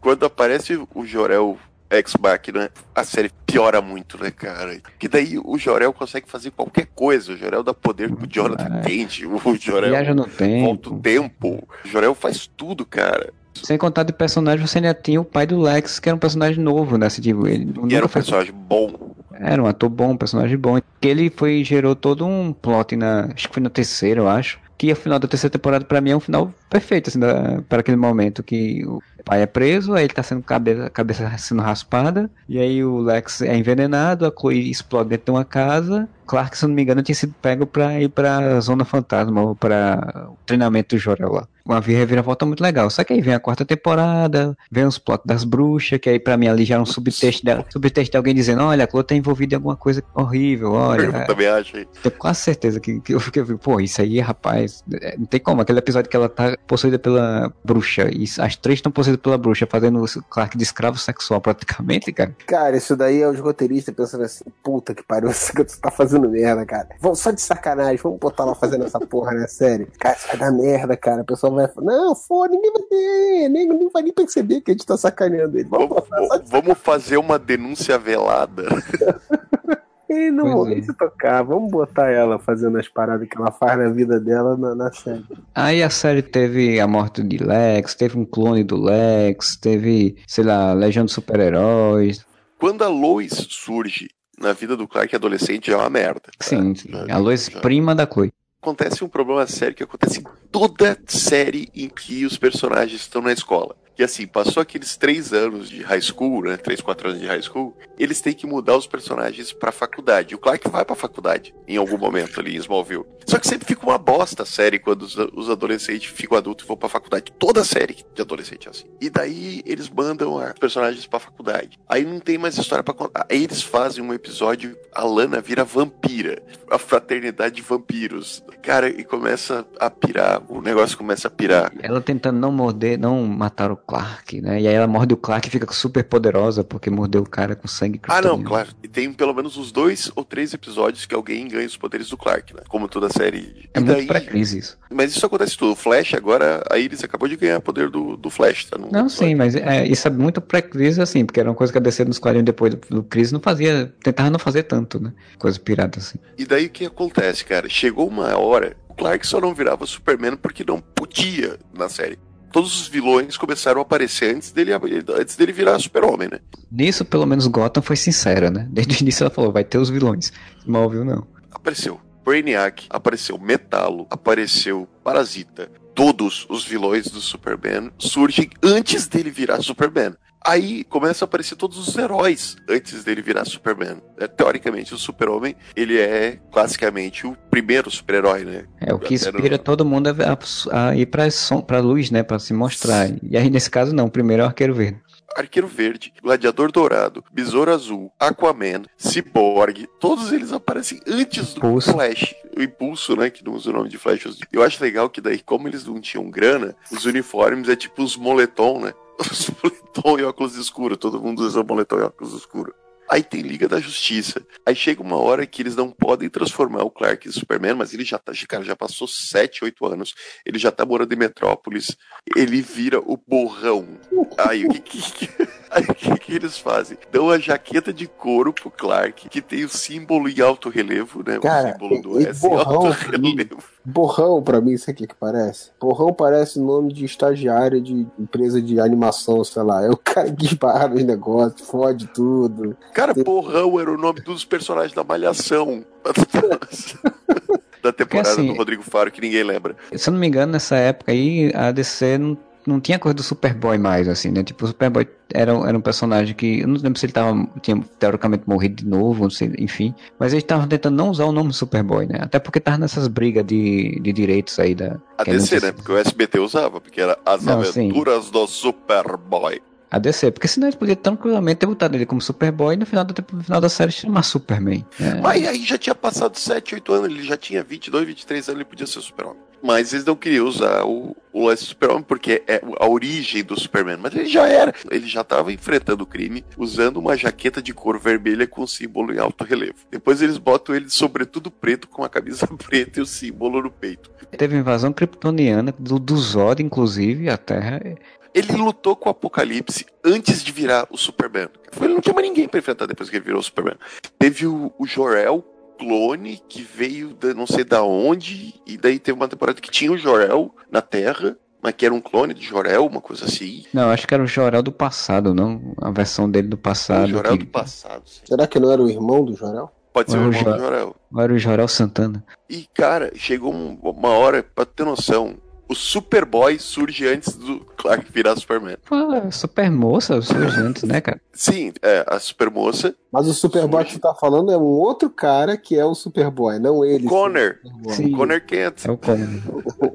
Quando aparece o Jorel ex-máquina, a série piora muito, né, cara? Que daí o Jorel consegue fazer qualquer coisa. O Jorel dá poder pro Jonathan Kent. O Jorel Viaja no volta o tempo. tempo. O Jorel faz tudo, cara. Sem contar de personagem, você ainda tinha o pai do Lex, que era um personagem novo, né? Assim, tipo, ele E era um personagem bom. Era um ator bom, um personagem bom. Que ele foi gerou todo um plot na. Acho que foi no terceiro, eu acho. Que o final da terceira temporada, pra mim, é um final perfeito, assim, da, para aquele momento que o pai é preso, aí ele tá sendo cabeça, cabeça sendo raspada, e aí o Lex é envenenado, a Chloe explode dentro de uma casa. Clark, se não me engano, tinha sido pego pra ir pra Zona Fantasma, ou pra treinamento do Jorel lá. Uma reviravolta muito legal. Só que aí vem a quarta temporada, vem os plots das bruxas, que aí pra mim ali já era um subtexto de, subtexto de alguém dizendo, olha, a Chloe tá envolvida em alguma coisa horrível, olha. Eu também acho. hein? Tenho quase certeza que, que eu fiquei, pô, isso aí, rapaz, é, não tem como. Aquele episódio que ela tá possuída pela bruxa, e as três estão possuídas pela bruxa, fazendo o Clark de escravo sexual praticamente, cara. Cara, isso daí é os roteiristas pensando assim, puta que pariu, você tá fazendo merda, cara. Vamos só de sacanagem, vamos botar lá fazendo essa porra na série. Cara, isso vai dar merda, cara. O pessoal vai falar, não, foda, ninguém vai ter, nem, ninguém vai nem perceber que a gente tá sacaneando ele. Vamos Vamos, vamos fazer uma denúncia velada. Ele não Pois vou é. nem se tocar, vamos botar ela fazendo as paradas que ela faz na vida dela na, na série. Aí a série teve a morte de Lex, teve um clone do Lex, teve, sei lá, Legião de Super-Heróis. Quando a Lois surge na vida do Clark adolescente, já é uma merda. tá? Sim, sim. A Lois já- prima da Chloe. Acontece um problema sério que acontece em toda série em que os personagens estão na escola. Que assim, passou aqueles três anos de high school, né? Três, quatro anos de high school, eles têm que mudar os personagens pra faculdade. O Clark vai pra faculdade em algum momento ali em Smallville. Só que sempre fica uma bosta a série quando os, os adolescentes ficam adultos e vão pra faculdade. Toda série de adolescente é assim. E daí eles mandam os personagens pra faculdade. Aí não tem mais história pra contar. Aí eles fazem um episódio, a Lana vira vampira. A fraternidade de vampiros. Cara, e começa a pirar. O negócio começa a pirar. Ela tentando não morder, não matar o Clark, né? E aí ela morde o Clark e fica super poderosa porque mordeu o cara com sangue Ah, não, claro. E tem pelo menos uns dois ou três episódios que alguém ganha os poderes do Clark, né? Como toda a série. É E muito daí- pré-crise isso. Mas isso acontece tudo. O Flash agora, a Iris acabou de ganhar poder do, do Flash, tá? No Não, sim, mas é, isso é muito pré-crise, assim, porque era uma coisa que a DC nos quadrinhos depois do, do Crise não fazia, tentava não fazer tanto, né? Coisa pirata, assim. E daí o que acontece, cara? Chegou uma hora, o Clark só não virava Superman porque não podia na série. Todos os vilões começaram a aparecer antes dele, antes dele virar Super-Homem, né? Nisso, pelo menos, Gotham foi sincera, né? Desde o início ela falou, vai ter os vilões. Smallville não. Apareceu Brainiac, apareceu Metalo, apareceu Parasita. Todos os vilões do Superman surgem antes dele virar Superman. Aí começa a aparecer todos os heróis antes dele virar Superman. É, teoricamente, o Super-Homem, ele é classicamente o primeiro super-herói, né? É o que Até no- inspira todo mundo a, a ir pra, som, pra luz, né? Pra se mostrar. E aí, nesse caso, não. Primeiro é o Arqueiro Verde. Arqueiro Verde, Gladiador Dourado, Besouro Azul, Aquaman, Cyborg, todos eles aparecem antes do Impulso. Flash. O Impulso, né, que não usa o nome de Flash. Eu acho legal que daí, como eles não tinham grana, os uniformes é tipo os moletom, né? Os moletom e óculos escuros, todo mundo usa moletom e óculos escuros. Aí tem Liga da Justiça. Aí chega uma hora que eles não podem transformar o Clark em Superman, mas ele já tá, cara, já passou 7, 8 anos. Ele já tá morando em Metrópolis. Ele vira o borrão. Aí o que que, aí, o que, que eles fazem? Dão a jaqueta de couro pro Clark, que tem o símbolo em alto relevo, né? Cara, o símbolo do e- S em borrão, alto relevo. Borrão, pra mim, isso aqui que parece. Borrão parece nome de estagiário de empresa de animação, sei lá. É o cara que esbarra nos negócios, fode tudo. Cara, borrão era o nome dos personagens da Malhação. da temporada assim, do Rodrigo Faro, que ninguém lembra. Se eu não me engano, nessa época aí, a DC não, não tinha coisa do Superboy mais, assim, né? Tipo, o Superboy era, era um personagem que. Eu não lembro se ele tava, tinha teoricamente morrido de novo, não sei, enfim. Mas eles estavam tentando não usar o nome Superboy, né? Até porque tava nessas brigas de, de direitos aí da. A é DC, né? Porque o SBT usava, porque era As Não, sim. Aventuras do Superboy. A DC, porque senão eles podiam tranquilamente ter botado ele como Superboy e no final, do, no final da série chamar Superman. É. Mas aí já tinha passado 7, 8 anos, ele já tinha 22, 23 anos, ele podia ser o Super-Homem. Mas eles não queriam usar o, o lance do Super-Homem porque é a origem do Superman. Mas ele já era. Ele já estava enfrentando o crime usando uma jaqueta de cor vermelha com símbolo em alto relevo. Depois eles botam ele de sobretudo preto com a camisa preta e o símbolo no peito. Teve invasão kryptoniana do, do Zod, inclusive, a Terra. Ele lutou com o Apocalipse antes de virar o Superman. Ele não tinha mais ninguém pra enfrentar depois que ele virou o Superman. Teve o, o Jor-El clone que veio da não sei da onde e daí teve uma temporada que tinha o Jor-El na Terra, mas que era um clone de Jor-El, uma coisa assim. Não, acho que era o Jorel do passado, não? A versão dele do O passado. Jor-El que- do passado. sim. Será que não era o irmão do Jorel? Pode ser o o irmão do Jo- Jor-El. Era o Jorel Santana? E cara, chegou um- uma hora pra ter noção. O Superboy surge antes do Clark virar Superman. Pô, super moça, surge antes, né, cara? Sim, é, a Supermoça, Mas o Superboy que tu tá falando é um outro cara que é o Superboy, não ele. Connor. Superboy. Sim. Connor Kent. É o clone.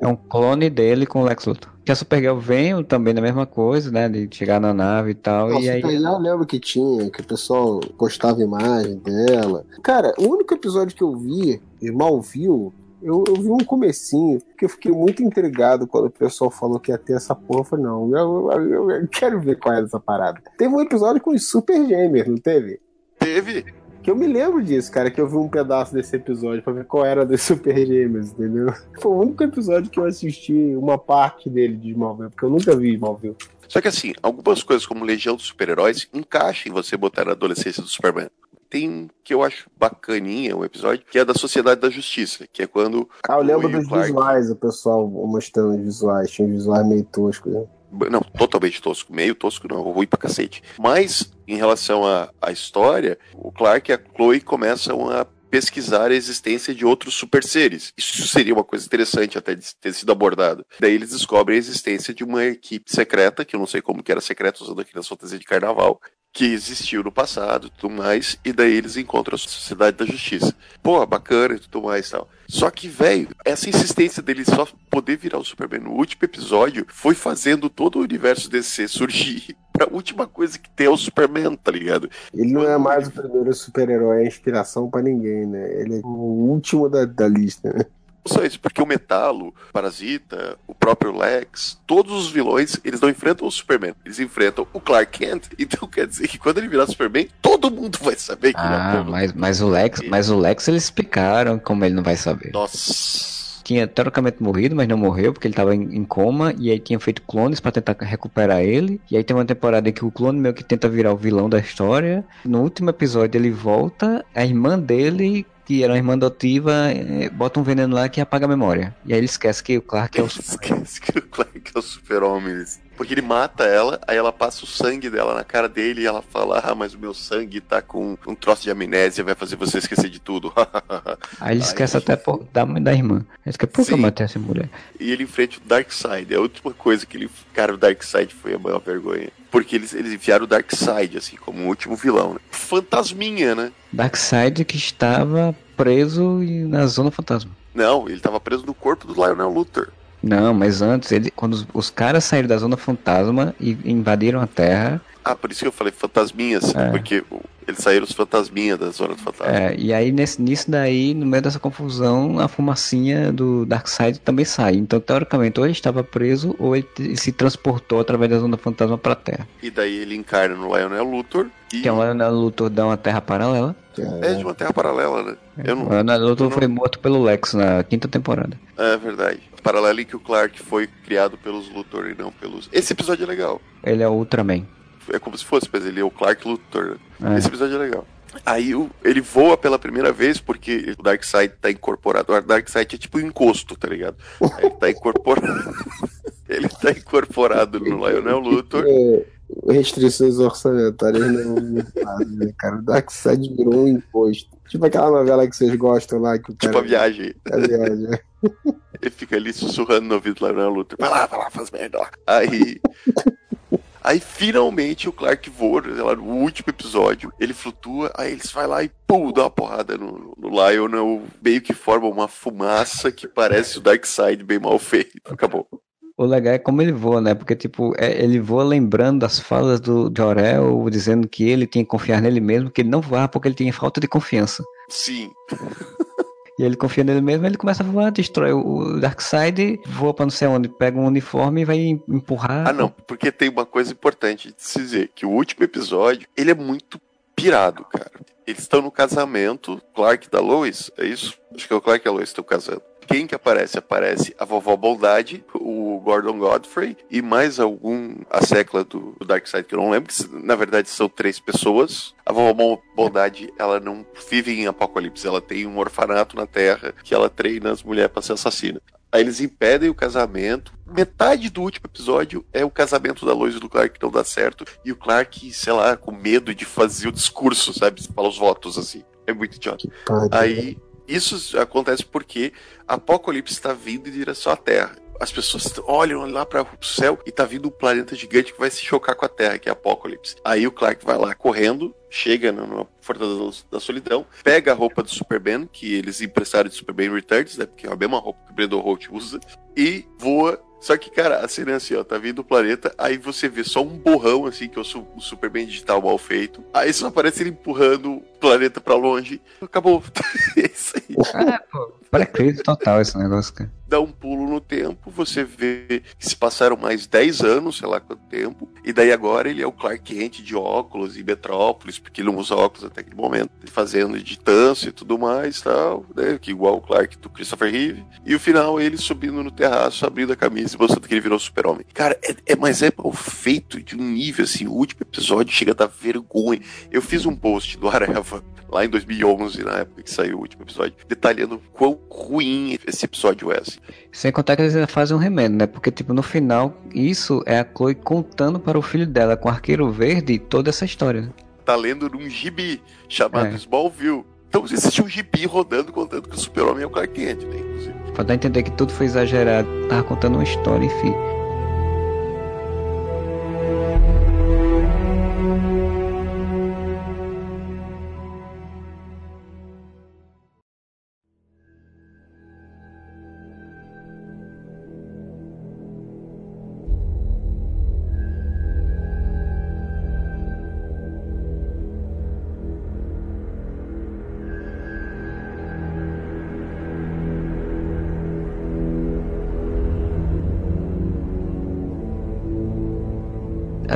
É um clone dele com o Lex Luthor. Que a Supergirl vem também da mesma coisa, né? De chegar na nave e tal. Não, e aí. Supergirl eu lembro que tinha, que o pessoal postava imagem dela. Cara, o único episódio que eu vi, e mal viu, eu, eu vi um comecinho, que eu fiquei muito intrigado quando o pessoal falou que ia ter essa porra. Eu falei, não, eu, eu- eu- quero ver qual é essa parada. Teve um episódio com os Super Gêmeos, não teve? Teve. Que eu me lembro disso, cara, que eu vi um pedaço desse episódio pra ver qual era dos Super Gêmeos, entendeu? Foi o único episódio que eu assisti uma parte dele de Smallville, porque eu nunca vi Smallville. Só que assim, algumas coisas como Legião dos Super-Heróis encaixam em você botar na adolescência do Superman. Tem um que eu acho bacaninha, um episódio, que é da Sociedade da Justiça, que é quando. Ah, eu lembro dos Clark- visuais, o pessoal mostrando os visuais, tinha uns visuais meio toscos. Né? Não, totalmente tosco. Meio tosco não, ruim pra cacete. Mas, em relação à, à história, o Clark e a Chloe começam a pesquisar a existência de outros super seres. Isso seria uma coisa interessante até de ter sido abordado. Daí eles descobrem a existência de uma equipe secreta, que eu não sei como que era secreta, usando aqui na fantasia de carnaval, que existiu no passado e tudo mais, e daí eles encontram a Sociedade da Justiça. Pô, bacana e tudo mais e tal. Só que, velho, essa insistência dele só poder virar o Superman no último episódio foi fazendo todo o universo DC surgir pra última coisa que tem é o Superman, tá ligado? Ele não é mais o primeiro super-herói, é inspiração pra ninguém, né? Ele é o último da, da lista, né? Isso, porque o Metalo, o Parasita, o próprio Lex, todos os vilões, eles não enfrentam o Superman, eles enfrentam o Clark Kent. Então quer dizer que quando ele virar Superman, todo mundo vai saber que ele é Ah, mas, mas o Lex, mas o Lex eles explicaram como ele não vai saber. Nossa. Tinha teoricamente morrido, mas não morreu porque ele tava em, em coma e aí tinha feito clones pra tentar recuperar ele. E aí tem uma temporada em que o clone meio que tenta virar o vilão da história. No último episódio ele volta, a irmã dele que era uma irmã adotiva, eh, bota um veneno lá que apaga a memória. E aí ele esquece que o Clark é o Ele esquece que o Clark é o super-homem. Porque ele mata ela, aí ela passa o sangue dela na cara dele e ela fala: Ah, mas o meu sangue tá com um troço de amnésia, vai fazer você esquecer de tudo. Aí ele esquece até pô, da mãe da irmã. Ele fica, por que eu matei essa mulher? e ele enfrenta o Darkseid. É a última coisa que ele. Cara, o Darkseid foi a maior vergonha. Porque eles, eles enfiaram o Darkseid, assim, como o último vilão, né? Fantasminha, né? Darkseid que estava preso na Zona Fantasma. Não, ele tava preso no corpo do Lionel Luthor. Não, mas antes, ele, quando os, os caras saíram da Zona Fantasma e invadiram a Terra, Ah, por isso que eu falei fantasminhas, É. porque o- eles saíram os fantasminhas da Zona do Fantasma. é, e aí nesse, nisso daí, no meio dessa confusão, a fumacinha do Darkseid também sai. Então, teoricamente, ou ele estava preso ou ele se transportou através da Zona Fantasma pra Terra. E daí ele encarna no Lionel Luthor e Que é um Leonel Luthor dá uma Terra paralela. é de uma terra paralela, né? Eu não, O Leonel Luthor não- foi morto pelo Lex na quinta temporada. É verdade. Paralela em que o Clark foi criado pelos Luthor e não pelos. Esse episódio é legal. Ele é o Ultraman. É como se fosse, mas ele é o Clark Luthor. É. Esse episódio é legal. Aí ele voa pela primeira vez porque o Darkseid tá incorporado. O Darkseid é tipo um encosto, tá ligado? Aí ele tá incorporado. ele tá incorporado no Lionel Luthor. É, restrições orçamentárias não fazem, né, cara? O Darkseid virou um imposto. Tipo aquela novela que vocês gostam lá, que o cara... Tipo a viagem. a viagem. Ele fica ali sussurrando no ouvido lá na luta. Vai lá, vai lá, faz merda. Aí. Aí finalmente o Clark voa, sei lá, no último episódio, ele flutua, aí eles vai lá e pum, dá uma porrada no, no Lion, né, meio que forma uma fumaça que parece o Darkseid bem mal feito. Acabou. O legal é como ele voa, né? Porque, tipo, é, ele voa lembrando das falas do Jorel, dizendo que ele tinha que confiar nele mesmo, que ele não voava porque ele tinha falta de confiança. Sim. E ele confia nele mesmo, ele começa a voar, destrói o Darkseid, voa pra não sei onde, pega um uniforme e vai empurrar. Ah, não, porque tem uma coisa importante de se dizer, que o último episódio, ele é muito pirado, cara. Eles estão no casamento, Clark da Lois, é isso? Acho que é o Clark e a Lois estão casando. Quem que aparece? Aparece a vovó Bondade, o Gordon Godfrey e mais algum, a secla do, do Darkseid, que eu não lembro, que na verdade são três pessoas. A vovó Bondade, ela não vive em Apocalipse, ela tem um orfanato na Terra que ela treina as mulheres para ser assassina. Aí eles impedem o casamento. Metade do último episódio é o casamento da Lois e do Clark que não dá certo. E o Clark, sei lá, com medo de fazer o discurso, sabe? Falar os votos, assim. É muito idiota. Aí isso acontece porque Apocalipse está vindo em direção à Terra. As pessoas olham lá para o céu e tá vindo um planeta gigante que vai se chocar com a Terra, que é Apocalipse. Aí o Clark vai lá correndo, chega na Fortaleza da Solidão, pega a roupa do Superman, que eles emprestaram de Superman Returns, né, porque é a mesma roupa que o Brandon Holt usa, e voa só que, cara, a cena é assim, ó, tá vindo o planeta, aí você vê só um borrão, assim, que é o, o Superman digital mal feito. Aí só aparece ele empurrando o planeta pra longe. Acabou. é isso aí. Ah, pô, pré-crédito total esse negócio, cara. Dá um pulo no tempo, você vê que se passaram mais 10 anos, sei lá quanto tempo, e daí agora ele é o Clark Kent de óculos e Metrópolis, porque ele não usa óculos até aquele momento, fazendo de tanso e tudo mais, tal, né, que igual o Clark do Christopher Reeve. E o final ele subindo no terraço, abrindo a camisa e mostrando que ele virou super-homem. Cara, é, é, mas é mal feito de um nível, assim, o último episódio chega a dar vergonha. Eu fiz um post do Areva lá em 2011, na época que saiu o último episódio, detalhando quão ruim esse episódio é, assim. Sem contar que eles ainda fazem um remédio, né? Porque, tipo, no final, isso é a Chloe contando para o filho dela, com o Arqueiro Verde, toda essa história. Né? Tá lendo num gibi chamado é. Smallville. Então existe um gibi rodando contando que o super-homem é o Clark Kent, né? Inclusive. Pra dar a entender que tudo foi exagerado. Tava contando uma história, enfim.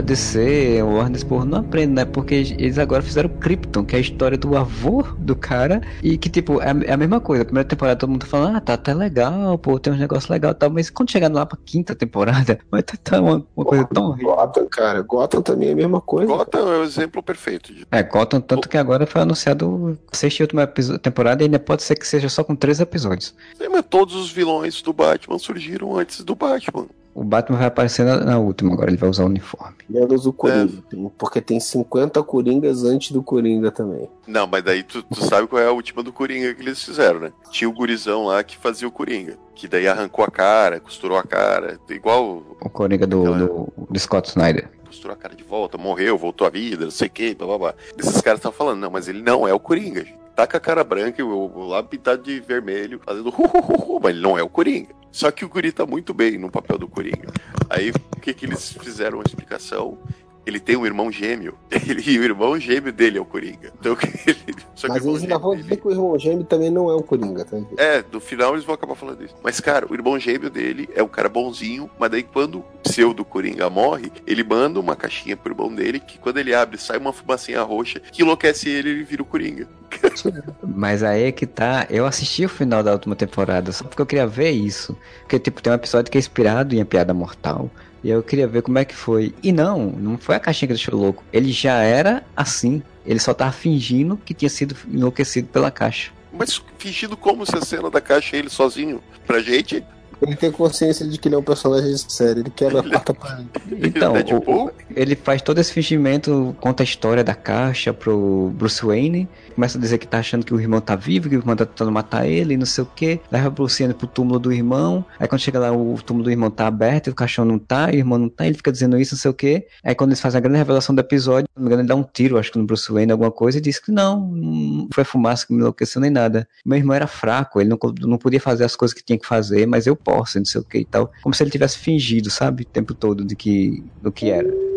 DC, o Warner Sport não aprende, né? Porque eles agora fizeram Krypton, que é a história do avô do cara, e que, tipo, é, é a mesma coisa. A primeira temporada todo mundo tá falando, ah, tá até legal, pô, tem uns negócios legais e tal, mas quando chegar lá pra quinta temporada, vai estar tá uma, uma coisa tão horrível. Gotham, cara, Gotham também é a mesma coisa. Gotham é o exemplo perfeito. De... É, Gotham, tanto que agora foi anunciado a sexta e última temporada e ainda pode ser que seja só com três episódios. Sim, mas todos os vilões do Batman surgiram antes do Batman. O Batman vai aparecer na, na, última, agora ele vai usar o uniforme. Menos o Coringa, é. porque tem 50 Coringas antes do Coringa também. Não, mas daí tu, tu, sabe qual é a última do Coringa que eles fizeram, né? Tinha o gurizão lá que fazia o Coringa, que daí arrancou a cara, costurou a cara, igual... O Coringa do, aquela... do, do Scott Snyder costurou a cara de volta, morreu, voltou à vida, não sei o que, blá blá blá. Esses caras estavam falando, não, mas ele não é o Coringa, gente. Tá com a cara branca, o lábio pintado de vermelho, fazendo hu, hu, hu, mas ele não é o Coringa. Só que o Guri tá muito bem no papel do Coringa. Aí o que que eles fizeram uma explicação? Ele tem um irmão gêmeo. Ele, e o irmão gêmeo dele é o Coringa. Então, ele, Mas eles ainda vão dizer que o irmão gêmeo também não é o Coringa, tá? É, no final eles vão acabar falando isso. Mas, cara, o irmão gêmeo dele é um cara bonzinho, mas daí quando o pseudo Coringa morre, ele manda uma caixinha pro irmão dele que quando ele abre sai uma fumacinha roxa que enlouquece ele e ele vira o Coringa. Mas aí é que tá. Eu assisti o final da última temporada só porque eu queria ver isso. Porque, tipo, tem um episódio que é inspirado em A Piada Mortal. E eu queria ver como é que foi. E não, não foi a caixinha que deixou louco. Ele já era assim. Ele só tava fingindo que tinha sido enlouquecido pela caixa. Mas fingindo como se a cena da caixa é ele sozinho? Pra gente, Ele tem consciência de que ele é um personagem de série, ele quebra a quarta parede. Então, Ele é o- ele faz todo esse fingimento, conta a história da caixa pro Bruce Wayne, começa a dizer que tá achando que o irmão tá vivo, que o irmão tá tentando matar ele, e não sei o que, leva o Bruce Wayne pro túmulo do irmão, aí quando chega lá o túmulo do irmão tá aberto, o caixão não tá, e o irmão não tá, ele fica dizendo isso, não sei o que, aí quando eles fazem a grande revelação do episódio, não me engano, ele dá um tiro, acho que no Bruce Wayne, alguma coisa, e diz que não, não foi fumaça que me enlouqueceu nem nada. Meu irmão era fraco, ele não, não podia fazer as coisas que tinha que fazer, mas eu posso, não sei o que e tal. Como se ele tivesse fingido, sabe, o tempo todo de que, do que era.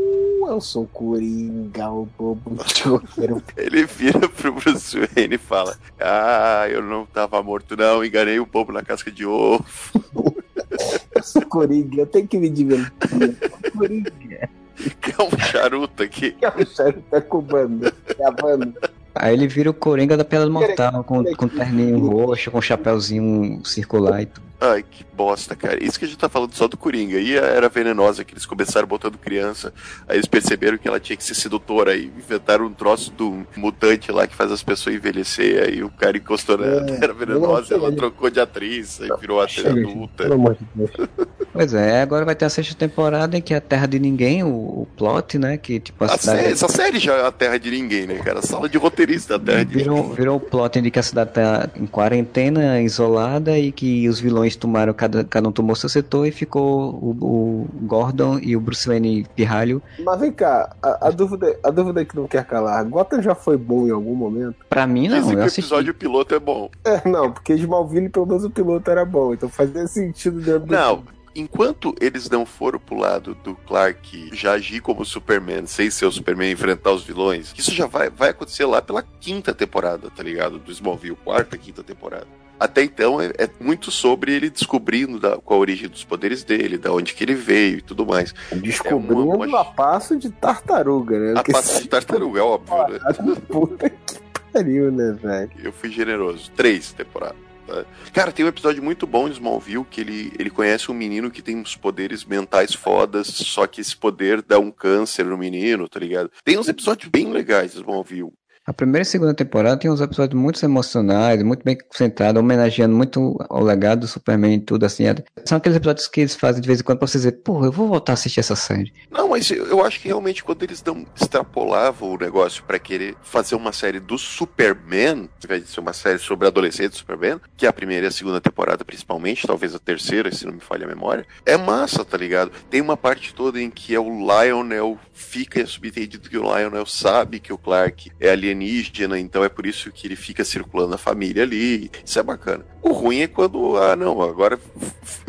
Eu sou Coringa, o bobo choqueiro. Ele vira pro Bruce Wayne e fala: Ah, eu não tava morto, não, enganei o bobo na casca de ovo. Eu sou Coringa, eu tenho que me divertir. Eu sou Coringa. Que é um charuto aqui. Que é o chefe tá cubando, gravando. Aí ele vira o Coringa da Piada Mortal, com, com terninho roxo, com chapéuzinho circular e tudo. Ai, que bosta, cara. Isso que a gente tá falando só do Coringa. E a era venenosa que eles começaram botando criança. Aí eles perceberam que ela tinha que ser sedutora. Aí inventaram um troço do mutante lá que faz as pessoas envelhecer. Aí o cara encostou na É, era venenosa, ela trocou de atriz. Aí virou atriz adulta. Pelo amor de Deus. Pois é, agora vai ter a sexta temporada em que é a Terra de Ninguém, o, o plot, né? Que tipo a A cidade. sé- essa série já é a terra de ninguém, né, cara? A sala de roteirista da terra de Virou, virou o plot de que a cidade tá em quarentena, isolada, e que os vilões tomaram, cada, cada um tomou seu setor e ficou o, o Gordon e o Bruce Wayne pirralho. Mas vem cá, a, a dúvida, a dúvida que não quer calar. Gotham já foi bom em algum momento? Pra mim, não, Dizem eu o assisti. episódio piloto é bom. É, não, porque Smallville pelo menos o piloto era bom, então fazia sentido dentro do Não, enquanto eles não foram pro lado do Clark já agir como Superman, sem ser o Superman e enfrentar os vilões, isso já vai, vai acontecer lá pela quinta temporada, tá ligado? Do Smallville, quarta, quinta temporada. Até então é, é muito sobre ele descobrindo da, qual a origem dos poderes dele, da onde que ele veio e tudo mais. Descobrindo É uma- uma- a passo de tartaruga, né? A passa de tartaruga, é óbvio, né? Puta que pariu, né, velho? Eu fui generoso. Três temporadas. tá? Cara, tem um episódio muito bom de Smallville que ele, ele conhece um menino que tem uns poderes mentais fodas, só que esse poder dá um câncer no menino, tá ligado? Tem uns episódios bem legais de Smallville. A primeira e segunda temporada tem uns episódios muito emocionais, muito bem concentrados, homenageando muito ao legado do Superman e tudo assim. São aqueles episódios que eles fazem de vez em quando pra você dizer, porra, eu vou voltar a assistir essa série. Não, mas eu acho que realmente quando eles não extrapolavam o negócio pra querer fazer uma série do Superman, ao invés de ser uma série sobre adolescente do Superman, que é a primeira e a segunda temporada principalmente, talvez a terceira, se não me falha a memória, é massa, tá ligado? Tem uma parte toda em que é o Lionel fica subentendido que o Lionel sabe que o Clark é alienígena, então é por isso que ele fica circulando a família ali. Isso é bacana. O ruim é quando, ah, não, agora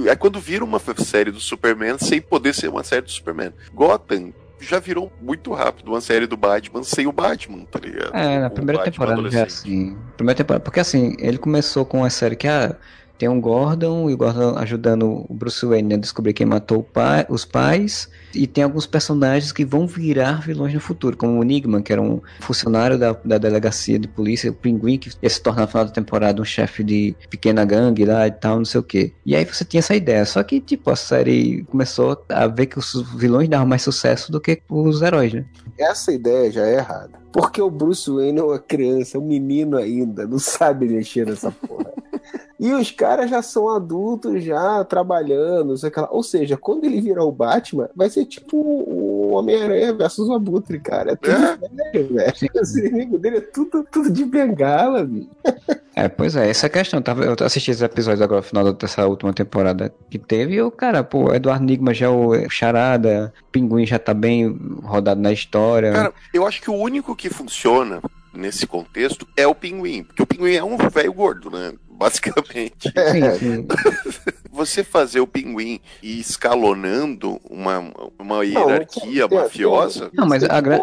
é quando vira uma série do Superman sem poder ser uma série do Superman. Gotham já virou muito rápido uma série do Batman sem o Batman, tá ligado? É, na primeira temporada já é assim. Primeira temporada, porque assim, ele começou com uma série que ah, tem um Gordon e o Gordon ajudando o Bruce Wayne a descobrir quem matou pai, os pais. E tem alguns personagens que vão virar vilões no futuro, como o Enigma, que era um funcionário da, da delegacia de polícia, o Pinguim, que ia se tornar no final da temporada um chefe de pequena gangue lá e tal, não sei o que. E aí você tinha essa ideia. Só que, tipo, a série começou a ver que os vilões davam mais sucesso do que os heróis, né? Essa ideia já é errada. Porque o Bruce Wayne é uma criança, é um menino ainda, não sabe mexer nessa porra. E os caras já são adultos, já trabalhando, sei lá. Ou seja, quando ele virar o Batman, vai ser tipo o Homem-Aranha versus o Abutre, cara. É tudo velho, velho. Os inimigos dele é tudo, tudo de bengala, bicho. É, pois é, essa é a questão. Tava- Eu assisti esses episódios agora no final dessa última temporada que teve, e o cara, pô, Eduardo Nigma já é o charada, Pinguim já tá bem rodado na história. Cara, eu acho que o único que funciona nesse contexto é o pinguim, porque o pinguim é um velho gordo, né? Basicamente. Sim, sim. Você fazer o pinguim e escalonando uma, uma hierarquia tem- mafiosa. Não, mas a, gra-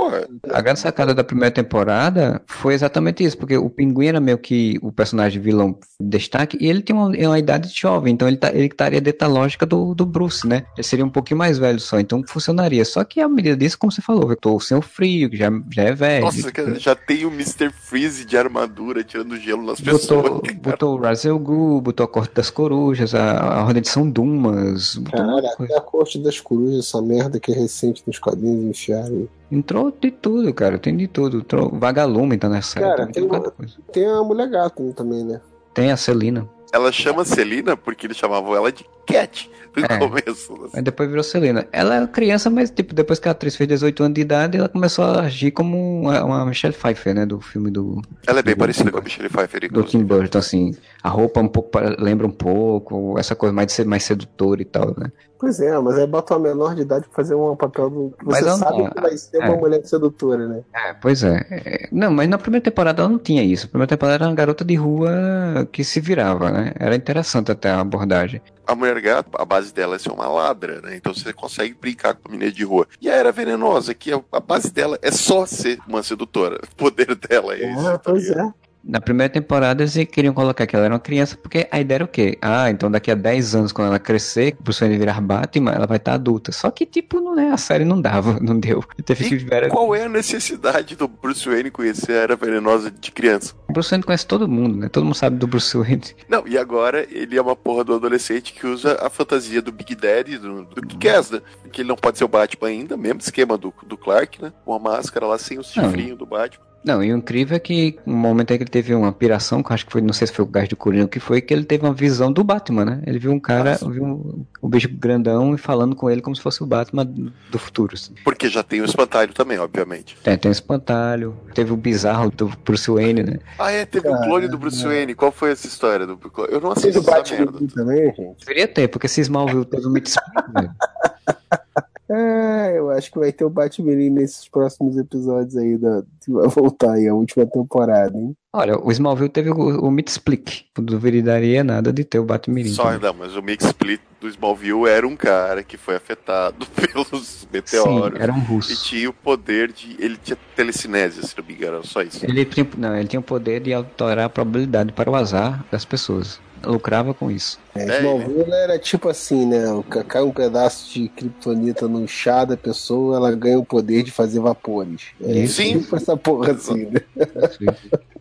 a grande sacada da primeira temporada foi exatamente isso, porque o Pinguim era meio que o personagem vilão de destaque, e ele tem uma, uma idade jovem, então ele, tá, ele estaria dentro da lógica do, do Bruce, né? Ele seria um pouquinho mais velho só, então funcionaria. Só que a medida disso, como você falou, eu tô sem o frio, que já, já é velho. nossa, cara, já tem o Mr. Freeze de armadura tirando gelo nas pessoas. Botou, cara. botou o Razel Gu, botou a Corte das Corujas, a, a Ordem de São Dumas, um Caralho, coisa. até a corte das corujas, essa merda que é recente nos quadrinhos enfiaram. Entrou de tudo, cara, tem de tudo. Entrou Vagalume tá nessa Cara, série, tem, tem uma- coisa. Tem a mulher gato também, né? Tem a Celina. Ela chama Celina porque eles chamavam ela de Cat no É. começo. assim. Aí depois virou Selena. Ela era criança, mas tipo, depois que a atriz fez 18 anos de idade, ela começou a agir como uma, uma Michelle Pfeiffer, né? Do filme do, Ela é bem parecida com a Michelle Pfeiffer. do. Tim Burton, assim. A roupa um pouco lembra um pouco, essa coisa mais de ser mais sedutora e tal, né? Pois é, mas aí bota uma menor de idade pra fazer um papel do. Você sabe não- que vai ser é. uma mulher sedutora, né? É, pois é. É, Não, mas na primeira temporada ela não tinha isso. A primeira temporada era uma garota de rua que se virava, né? Era interessante até a abordagem. A mulher gato, a base dela é ser uma ladra, né? Então você consegue brincar com a menina de rua. E a era venenosa, que a, base dela é só ser uma sedutora. O poder dela é isso. Ah, tá pois é. Na primeira temporada eles queriam colocar que ela era uma criança, porque a ideia era o quê? Ah, então daqui a 10 anos, quando ela crescer, o Bruce Wayne virar Batman, ela vai estar adulta. Só que, tipo, não é, a série não dava, não deu. Teve que E qual é a necessidade do Bruce Wayne conhecer a era venenosa de criança? O Bruce Wayne conhece todo mundo, né? Todo mundo sabe do Bruce Wayne. Não, e agora ele é uma porra do adolescente que usa a fantasia do Big Daddy, do, do Kick-Ass, né? Que ele não pode ser o Batman ainda, mesmo esquema do, do Clark, né? Com a máscara lá sem o chifrinho do Batman. Não, e o incrível é que no momento em que ele teve uma piração, que eu acho que foi, não sei se foi o gás do Coringa o que foi, que ele teve uma visão do Batman, né? Ele viu um cara, Nossa. viu um, um bicho grandão e falando com ele como se fosse o Batman do futuro. assim. Porque já tem o espantalho também, obviamente. Tem, tem o espantalho, teve o bizarro do Bruce Wayne, né? Ah, é, teve um clone do Bruce Wayne. Qual foi essa história? Do... Eu não assisti o essa Batman merda. também, gente? Deveria ter, porque se Smallville teve um velho. É, eu acho que vai ter o Batman nesses próximos episódios aí da. que vai voltar aí, a última temporada, hein? Olha, o Smallville teve o, o Meet Split. Não duvidaria nada de ter o Batman. Só não, mas o Mix Split do Smallville era um cara que foi afetado pelos Sim, meteoros. era um E russo. tinha o poder de. Ele tinha telecinésia, se não me engano, era só isso. Ele tinha, não, ele tinha o poder de alterar a probabilidade para o azar das pessoas. Lucrava com isso. É, É, Smallville era tipo assim, né? Cai um pedaço de kryptonita no chá da pessoa, ela ganha o poder de fazer vapores. É Sim. tipo essa porra assim, né?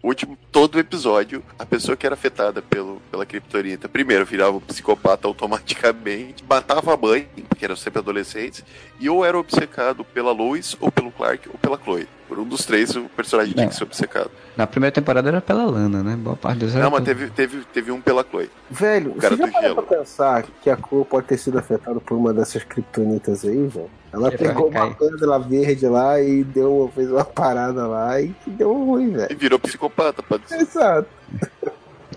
O último, todo episódio, a pessoa que era afetada pelo, pela criptonita, primeiro virava um psicopata automaticamente, matava a mãe, porque eram sempre adolescentes, e ou era obcecado pela Lois, ou pelo Clark, ou pela Chloe. Por um dos três, o personagem tinha que ser obcecado. Na primeira temporada era pela Lana, né? Boa parte era Não, mas teve, teve, teve um pela Chloe. Velho, O cara você já parou pra pensar que a cor pode ter sido afetada por uma dessas kryptonitas aí, velho? Ela É, pegou uma pedra verde lá e deu, fez uma parada lá e deu ruim, E velho. virou psicopata, pode ser. Exato.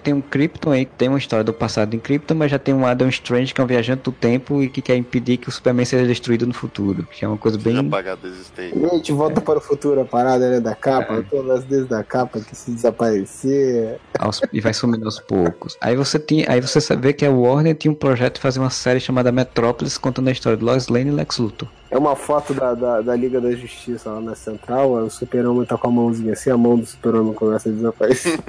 Tem um Krypton aí, que tem uma história do passado em Krypton, mas já tem um Adam Strange que é um viajante do tempo e que quer impedir que o Superman seja destruído no futuro. Que é uma coisa bem. apagado existência. Gente, volta para o futuro a parada, né, da capa, É. todas as vezes da capa que se desaparecer. aos- e vai sumindo aos poucos. Aí você tinha, aí você vê que a Warner tinha um projeto de fazer uma série chamada Metrópolis contando a história de Lois Lane e Lex Luthor. É uma foto da, da, da Liga da Justiça lá na central, o super-homem tá com a mãozinha assim, a mão do super-homem começa a desaparecer.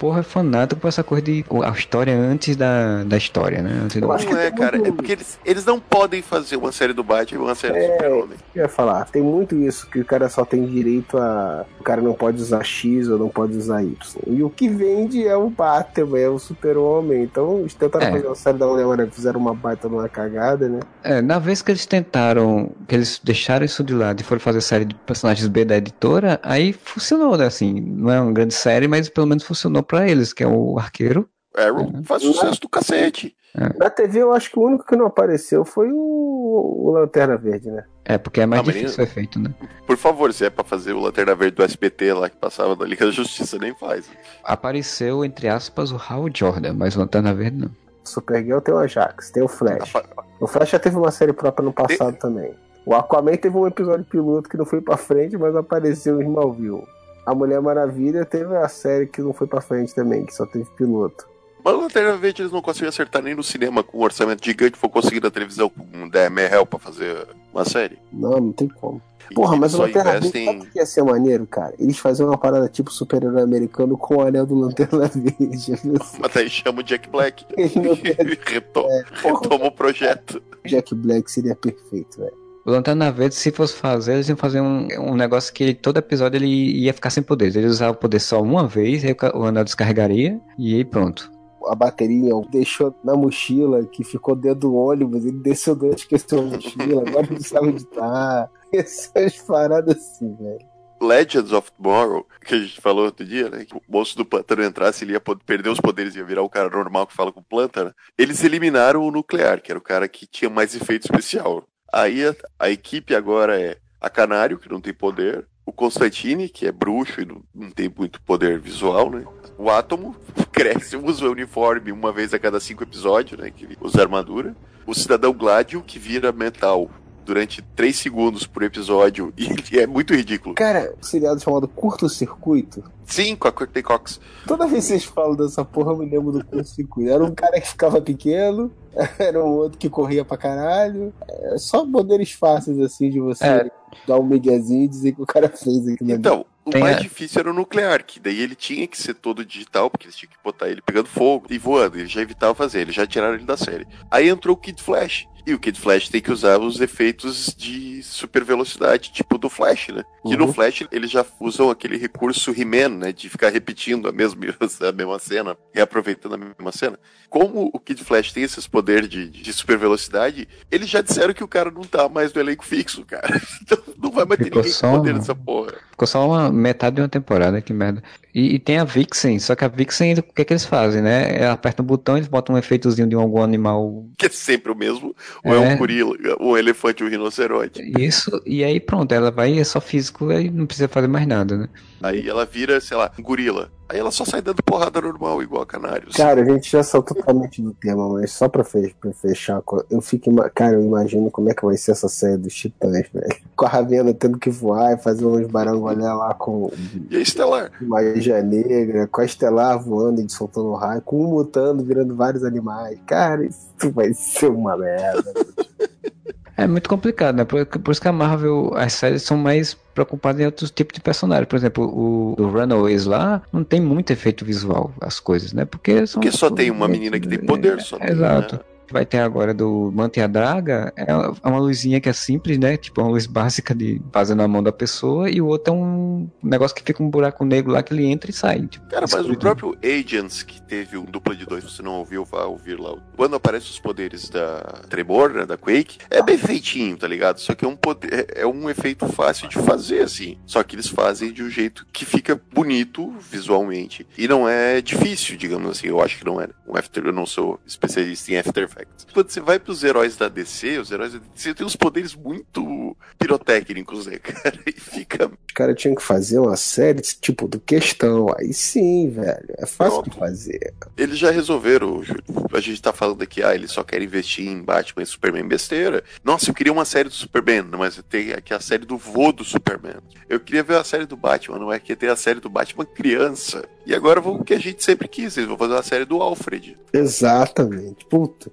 Porra, é fanático por essa coisa de a história antes da, da história, né? Antes do- Eu acho que Não é, cara. É porque eles, eles não podem fazer uma série do Batman e uma série do É. Super-Homem. Eu ia falar, tem muito isso, que o cara só tem direito a. O cara não pode usar X ou não pode usar Y. E o que vende é o Batman, é o super-homem. Então, eles tentaram É. fazer uma série da Mulher Maravilha, fizeram uma baita numa cagada, né? É, na vez que eles tentaram, que eles deixaram isso de lado e foram fazer série de personagens B da editora, aí funcionou, né? Assim, não é uma grande série, mas pelo menos funcionou pra eles, que é o Arqueiro. Arrow faz sucesso do cacete. Na TV, eu acho que o único que não apareceu foi o, o Lanterna Verde, né? É, porque é mais Ah, difícil nem- ser feito, né? Por favor, se é pra fazer o Lanterna Verde do SBT lá que passava da Liga da Justiça, nem faz. Apareceu, entre aspas, o Hal Jordan, mas o Lanterna Verde não. Supergirl tem o Ajax, tem o Flash. Apa- O Flash já teve uma série própria no passado também. O Aquaman teve um episódio piloto que não foi pra frente, mas apareceu em Smallville. A Mulher Maravilha teve a série que não foi pra frente também, que só teve piloto. Mas o Lanterna Verde eles não conseguem acertar nem no cinema com um orçamento gigante, foi conseguir na televisão com um DMRL pra fazer uma série. Não, não tem como. E Porra, mas o Lanterna Verde, investem. sabe que ia ser maneiro, cara? Eles faziam uma parada tipo super-herói americano com o anel do Lanterna Verde. Mas daí chama o Jack Black. Ele não e reto- retoma o projeto. Jack Black seria perfeito, velho. O Lanterna Verde, se fosse fazer, eles iam fazer um, um negócio que todo episódio ele ia ficar sem poderes. Ele usava o poder só uma vez, aí o anel descarregaria e aí pronto. A bateria deixou na mochila, que ficou dentro do ônibus, ele desceu do esqueceu a mochila, agora não sabe onde tá. Essas paradas assim, velho. Legends of Tomorrow, que a gente falou outro dia, né? Que o moço do pântano entrasse, ele ia perder os poderes e ia virar o cara normal que fala com planta, né? Eles eliminaram o nuclear, que era o cara que tinha mais efeito especial. Aí a, a equipe agora é a Canário, que não tem poder, o Constantine, que é bruxo e não, não tem muito poder visual, né? O Átomo cresce, usa o uniforme uma vez a cada cinco episódios, né? Que usa armadura. O Cidadão Gládio, que vira metal durante três segundos por episódio e é muito ridículo. Cara, um seriado chamado Curto Circuito. Sim, com a Courtney Cox. Toda vez que vocês falam dessa porra, eu me lembro do Curto Circuito. Era um cara que ficava pequeno, era um outro que corria pra caralho. É só poderes fáceis, assim, de você É. dar um miguezinho e dizer que o cara fez aquilo ali. Então, o Tem mais a- difícil era o nuclear, que daí ele tinha que ser todo digital, porque eles tinham que botar ele pegando fogo e voando. Ele já evitava fazer, eles já tiraram ele da série. Aí entrou o Kid Flash. E o Kid Flash tem que usar os efeitos de super velocidade, tipo do Flash, né? Que no Uhum. Flash eles já usam aquele recurso He-Man, né? De ficar repetindo a mesma, a mesma cena, reaproveitando a mesma cena. Como o Kid Flash tem esses poderes de, de super velocidade, eles já disseram que o cara não tá mais no elenco fixo, cara. Então não vai mais ter ninguém com poder nessa porra. Ficou só uma metade de uma temporada, que merda. E, e tem a Vixen, só que a Vixen, o que é que eles fazem, né? Ela aperta um botão, eles botam um efeitozinho de algum animal. que é sempre o mesmo, ou é, É. um gorila, ou um elefante, ou um rinoceronte. Isso, e aí pronto, ela vai, é só físico, aí não precisa fazer mais nada, né? Aí ela vira, sei lá, um gorila. Aí ela só sai dando porrada normal, igual a canários. Cara, a gente já saiu totalmente do tema, mas só pra, fe- pra fechar, eu fico, cara, eu imagino como é que vai ser essa série dos Titãs, velho. Com a Ravena tendo que voar e fazer uns barangolé lá com E a Estelar. magia negra, com a Estelar voando e soltando raio, com um mutando virando vários animais. Cara, isso vai ser uma merda. É muito complicado, né? Por, por isso que a Marvel, as séries são mais preocupadas em outros tipos de personagens. Por exemplo, o do Runaways lá, não tem muito efeito visual as coisas, né? Porque são. Porque só tem uma menina que tem poder, só tem, Exato. né? Que vai ter agora do Manta e a Draga é é uma luzinha que é simples, né? Tipo, uma luz básica de fazer na mão da pessoa, e o outro é um negócio que fica um buraco negro lá que ele entra e sai. Tipo, Cara, mas o próprio Agents, que teve um dupla de dois, você não ouviu, vá ouvir lá. Quando aparecem os poderes da Tremor, né, da Quake, é bem feitinho, tá ligado? Só que é um, poder, é- é um efeito fácil de fazer, assim. Só que eles fazem de um jeito que fica bonito visualmente. E não é difícil, digamos assim. Eu acho que não é. Um after, eu não sou especialista em After Effects. Quando você vai pros heróis da DC, os heróis da DC têm uns poderes muito pirotécnicos, né, cara? E fica Os caras tinham que fazer uma série tipo do questão. Aí sim, velho. É fácil de Pronto. fazer. Eles já resolveram, Júlio. A gente tá falando aqui, ah, eles só querem investir em Batman e Superman besteira. Nossa, eu queria uma série do Superman, mas tem aqui a série do vô do Superman. Eu queria ver a série do Batman, não é que ter a série do Batman criança. E agora vão o que a gente sempre quis, eles vão fazer uma série do Alfred. Exatamente. Puta.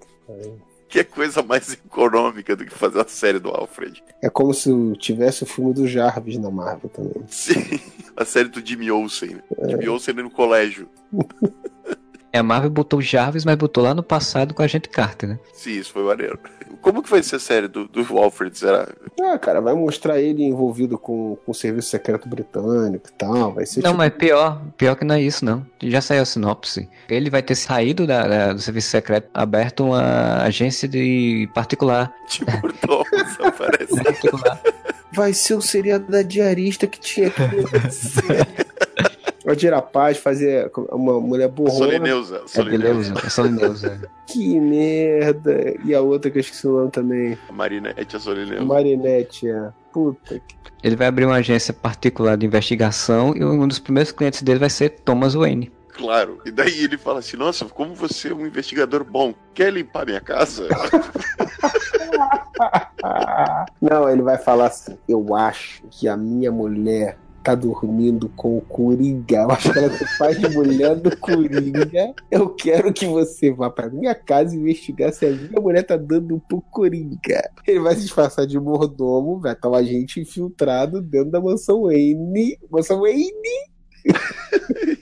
Que é coisa mais econômica do que fazer uma série do Alfred. É como se tivesse o filme do Jarvis na Marvel também. Sim, a série do Jimmy Olsen. Jimmy Olsen no colégio. É, a Marvel botou o Jarvis, mas botou lá no passado com a gente Carter, né? Sim, isso foi maneiro. Como que vai ser a série do, do Alfred? Será? Ah, cara, vai mostrar ele envolvido com, com o serviço secreto britânico e tal. Vai ser Não, tipo, mas pior, pior que não é isso, não. Já saiu a sinopse. Ele vai ter saído da- da- do serviço secreto, aberto uma agência de particular. Tipo, Thomas aparece. particular. vai ser o seriado da diarista que tinha que O Dirapaz fazer uma mulher borrona. Solineusa. É Solineusa. beleza, é Solineusa. Que merda. E a outra que eu esqueci o nome também. A Marinette a Solineusa. Marinette, é. Puta que. Ele vai abrir uma agência particular de investigação e um dos primeiros clientes dele vai ser Thomas Wayne. Claro. E daí ele fala assim: Nossa, como você é um investigador bom, quer limpar minha casa? Não, ele vai falar assim: Eu acho que a minha mulher tá dormindo com o Coringa. Eu acho que ela se faz de mulher do Coringa. Eu quero que você vá pra minha casa investigar se a minha mulher tá dando pro Coringa. Ele vai se disfarçar de mordomo, vai estar um agente infiltrado dentro da mansão Wayne. Mansão Wayne.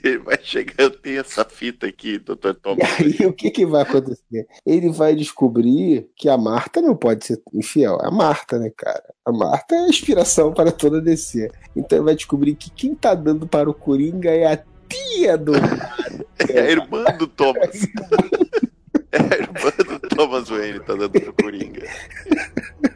Ele vai chegar, tem essa fita aqui, Dr. E Thomas. aí o que, que vai acontecer? Ele vai descobrir que a Marta não pode ser infiel. É a Marta, né, cara? A Marta é a inspiração para toda a DC. Então ele vai descobrir que quem tá dando para o Coringa é a tia do. É a irmã do Thomas. É a irmã do Thomas Wayne, tá dando pro Coringa.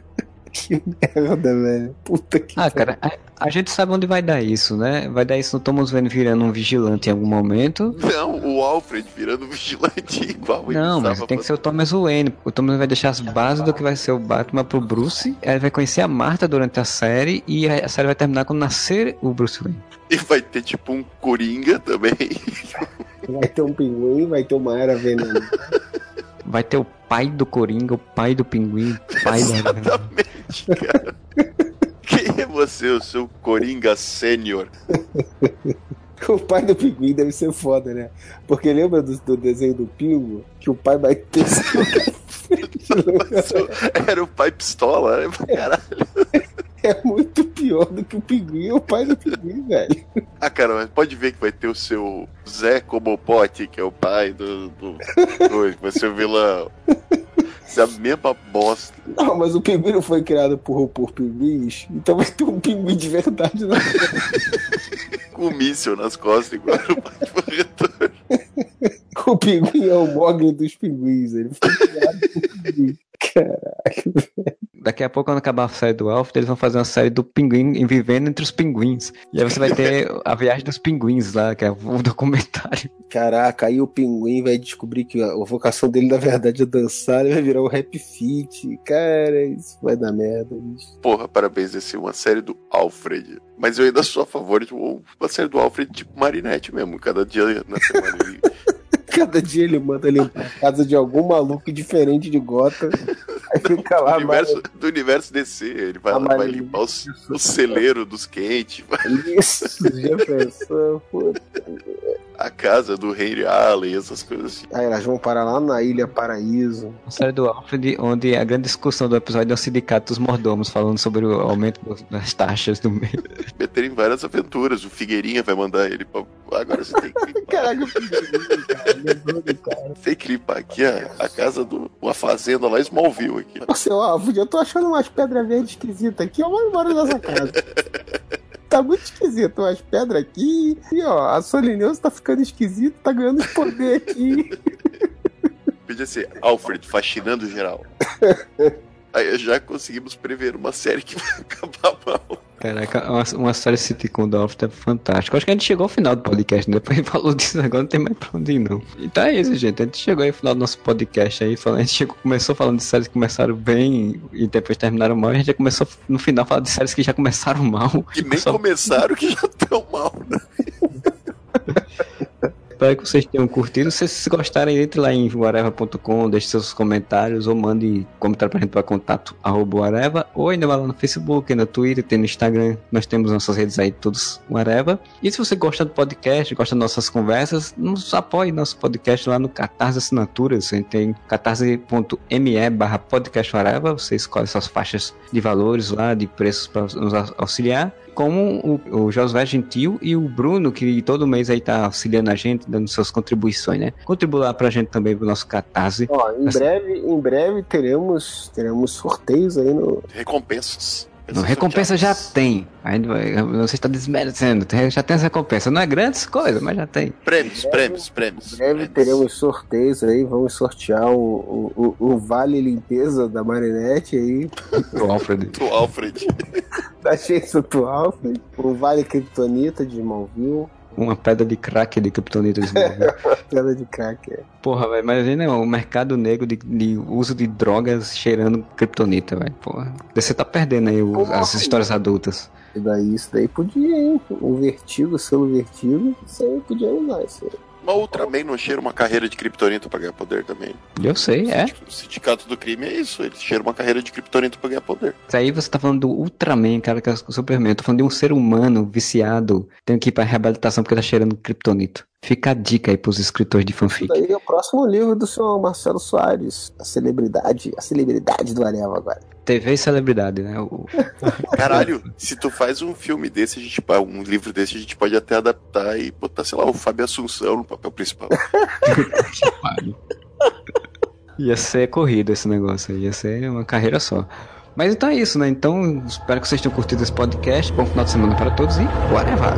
Que merda, velho. Puta que Ah, cara, a, a gente sabe onde vai dar isso, né? Vai dar isso no Thomas Wayne virando um vigilante em algum momento. Não, o Alfred virando vigilante igual ele Não, mas tem que ser o Thomas Wayne. O Thomas vai deixar as bases do que vai ser o Batman pro Bruce. Aí ele vai conhecer a Marta durante a série. E a série vai terminar quando nascer o Bruce Wayne. E vai ter tipo um Coringa também. Vai ter um pinguim, vai ter uma era venenosa. Vai ter o pai do Coringa, o pai do Pinguim, o pai da. Exatamente, cara. Quem é você, o seu Coringa Sênior? O pai do pinguim deve ser foda, né? Porque lembra do, do desenho do pingo? Que o pai vai ter Era o pai pistola, né? Caralho. É muito pior do que o pinguim é o pai do pinguim, velho. Ah, cara, mas pode ver que vai ter o seu Zé Comopote, que é o pai do. do, do vai ser o vilão. Isso é a mesma bosta. Não, mas o pinguim não foi criado por, por pinguins, então vai ter um pinguim de verdade, né? Com um míssil nas costas, igual o Batman Retorno. O pinguim é o Mogli dos pinguins, ele foi criado por pinguim. Caralho. Daqui a pouco, quando acabar a série do Alfred, eles vão fazer uma série do pinguim vivendo entre os pinguins. E aí você vai ter a viagem dos pinguins lá, que é o documentário. Caraca, aí o pinguim vai descobrir que a, vocação dele, na verdade, é dançar, ele vai virar o rap fit. Cara, isso vai dar merda, bicho. Porra, parabéns, esse é uma série do Alfred. Mas eu ainda sou a favor de uma série do Alfred tipo Marinette mesmo. Cada dia na semana ele Cada dia ele manda limpar a casa de algum maluco diferente de Gotham. Aí fica lá, do, universo, do universo DC. Ele vai, lá, vai limpar os- o celeiro dos quentes, Isso, já pensou? Puta. A casa do Henry Allen, essas coisas assim. Aí elas vão parar lá na Ilha Paraíso. Uma série do Alfred, onde a grande discussão do episódio é o sindicato dos mordomos, falando sobre o aumento das taxas do meio. Meterem várias aventuras. O Figueirinha vai mandar ele pra. Agora você tem que limpar, Caraca, o pinguim, cara, lembrou do cara. tem que limpar aqui a, a casa do. Uma fazenda lá Smallville aqui. Ô, seu Alfred, eu tô achando umas pedras verdes esquisitas aqui. Eu vou embora dessa casa. Tá muito esquisito, umas pedras aqui. E ó, a Solineusa tá ficando esquisita, tá ganhando os poder aqui. Podia ser Alfred fascinando geral. Aí já conseguimos prever uma série que vai acabar mal. Caraca, uma, uma série sitcom do Alfred é fantástica. Acho que a gente chegou ao final do podcast, né? depois a gente falou disso, agora não tem mais pra onde ir, não. Então é isso, gente. A gente chegou aí ao final do nosso podcast aí. falando- A gente chegou, começou falando de séries que começaram bem e depois terminaram mal. E a gente já começou no final falar de séries que já começaram mal. Que nem Só- começaram, que já estão mal, né? Espero que vocês tenham curtido. Se vocês gostarem, entre lá em whatever.com, deixe seus comentários ou mande comentário pra gente para contato arroba ou ainda vai lá no Facebook, no Twitter, tem no Instagram. Nós temos nossas redes aí, todos whatever. E se você gosta do podcast, gosta das nossas conversas, nos apoie nosso podcast lá no Catarse Assinaturas. A gente tem catarse.me barra podcast. Você escolhe suas faixas de valores lá, de preços para nos au- auxiliar como o, o Josué Gentil e o Bruno, que todo mês aí tá auxiliando a gente, dando suas contribuições, né? Contribua lá pra gente também pro nosso catarse. Ó, em Assim. breve, em breve teremos, teremos sorteios aí no. Recompensas. Não, recompensa já tem. Ainda você está desmerecendo. Já tem essa recompensa. Não é grandes coisas, mas já tem. Prêmios, prêmios, prêmios. Em breve prêmios. teremos sorteios aí, vamos sortear o, o, o, o Vale Limpeza da Marinette aí, O Alfred. Do Alfred. da Chase atual, o Vale Kryptonita de Smallville, Uma pedra de crack de de Smallville. tela de crack. é. Porra, velho. Imagina o mercado negro de, de uso de drogas cheirando Kryptonita, velho. Porra. Você tá perdendo aí o- as histórias adultas. E daí, isso daí podia, hein? O Vertigo, selo Vertigo, isso aí podia usar isso aí. Uma Ultraman não cheira uma carreira de Kryptonita pra ganhar poder também. Eu sei, é. O sindicato do crime é isso, ele cheira uma carreira de Kryptonita pra ganhar poder. Isso aí você tá falando do Ultraman, cara, que é o Superman. Eu tô falando de um ser humano viciado, tendo que ir pra reabilitação porque tá cheirando kryptonito. Fica a dica aí pros escritores de fanfic. Isso daí é o próximo livro do senhor Marcelo Soares, a celebridade, a celebridade do Areva agora. TV e celebridade, né? O... Caralho, se tu faz um filme desse, a gente, um livro desse, a gente pode até adaptar e botar, sei lá, o Fábio Assunção no papel principal. Ia ser corrido esse negócio aí, ia ser uma carreira só. Mas então é isso, né? Então espero que vocês tenham curtido esse podcast. Bom final de semana para todos e whatever!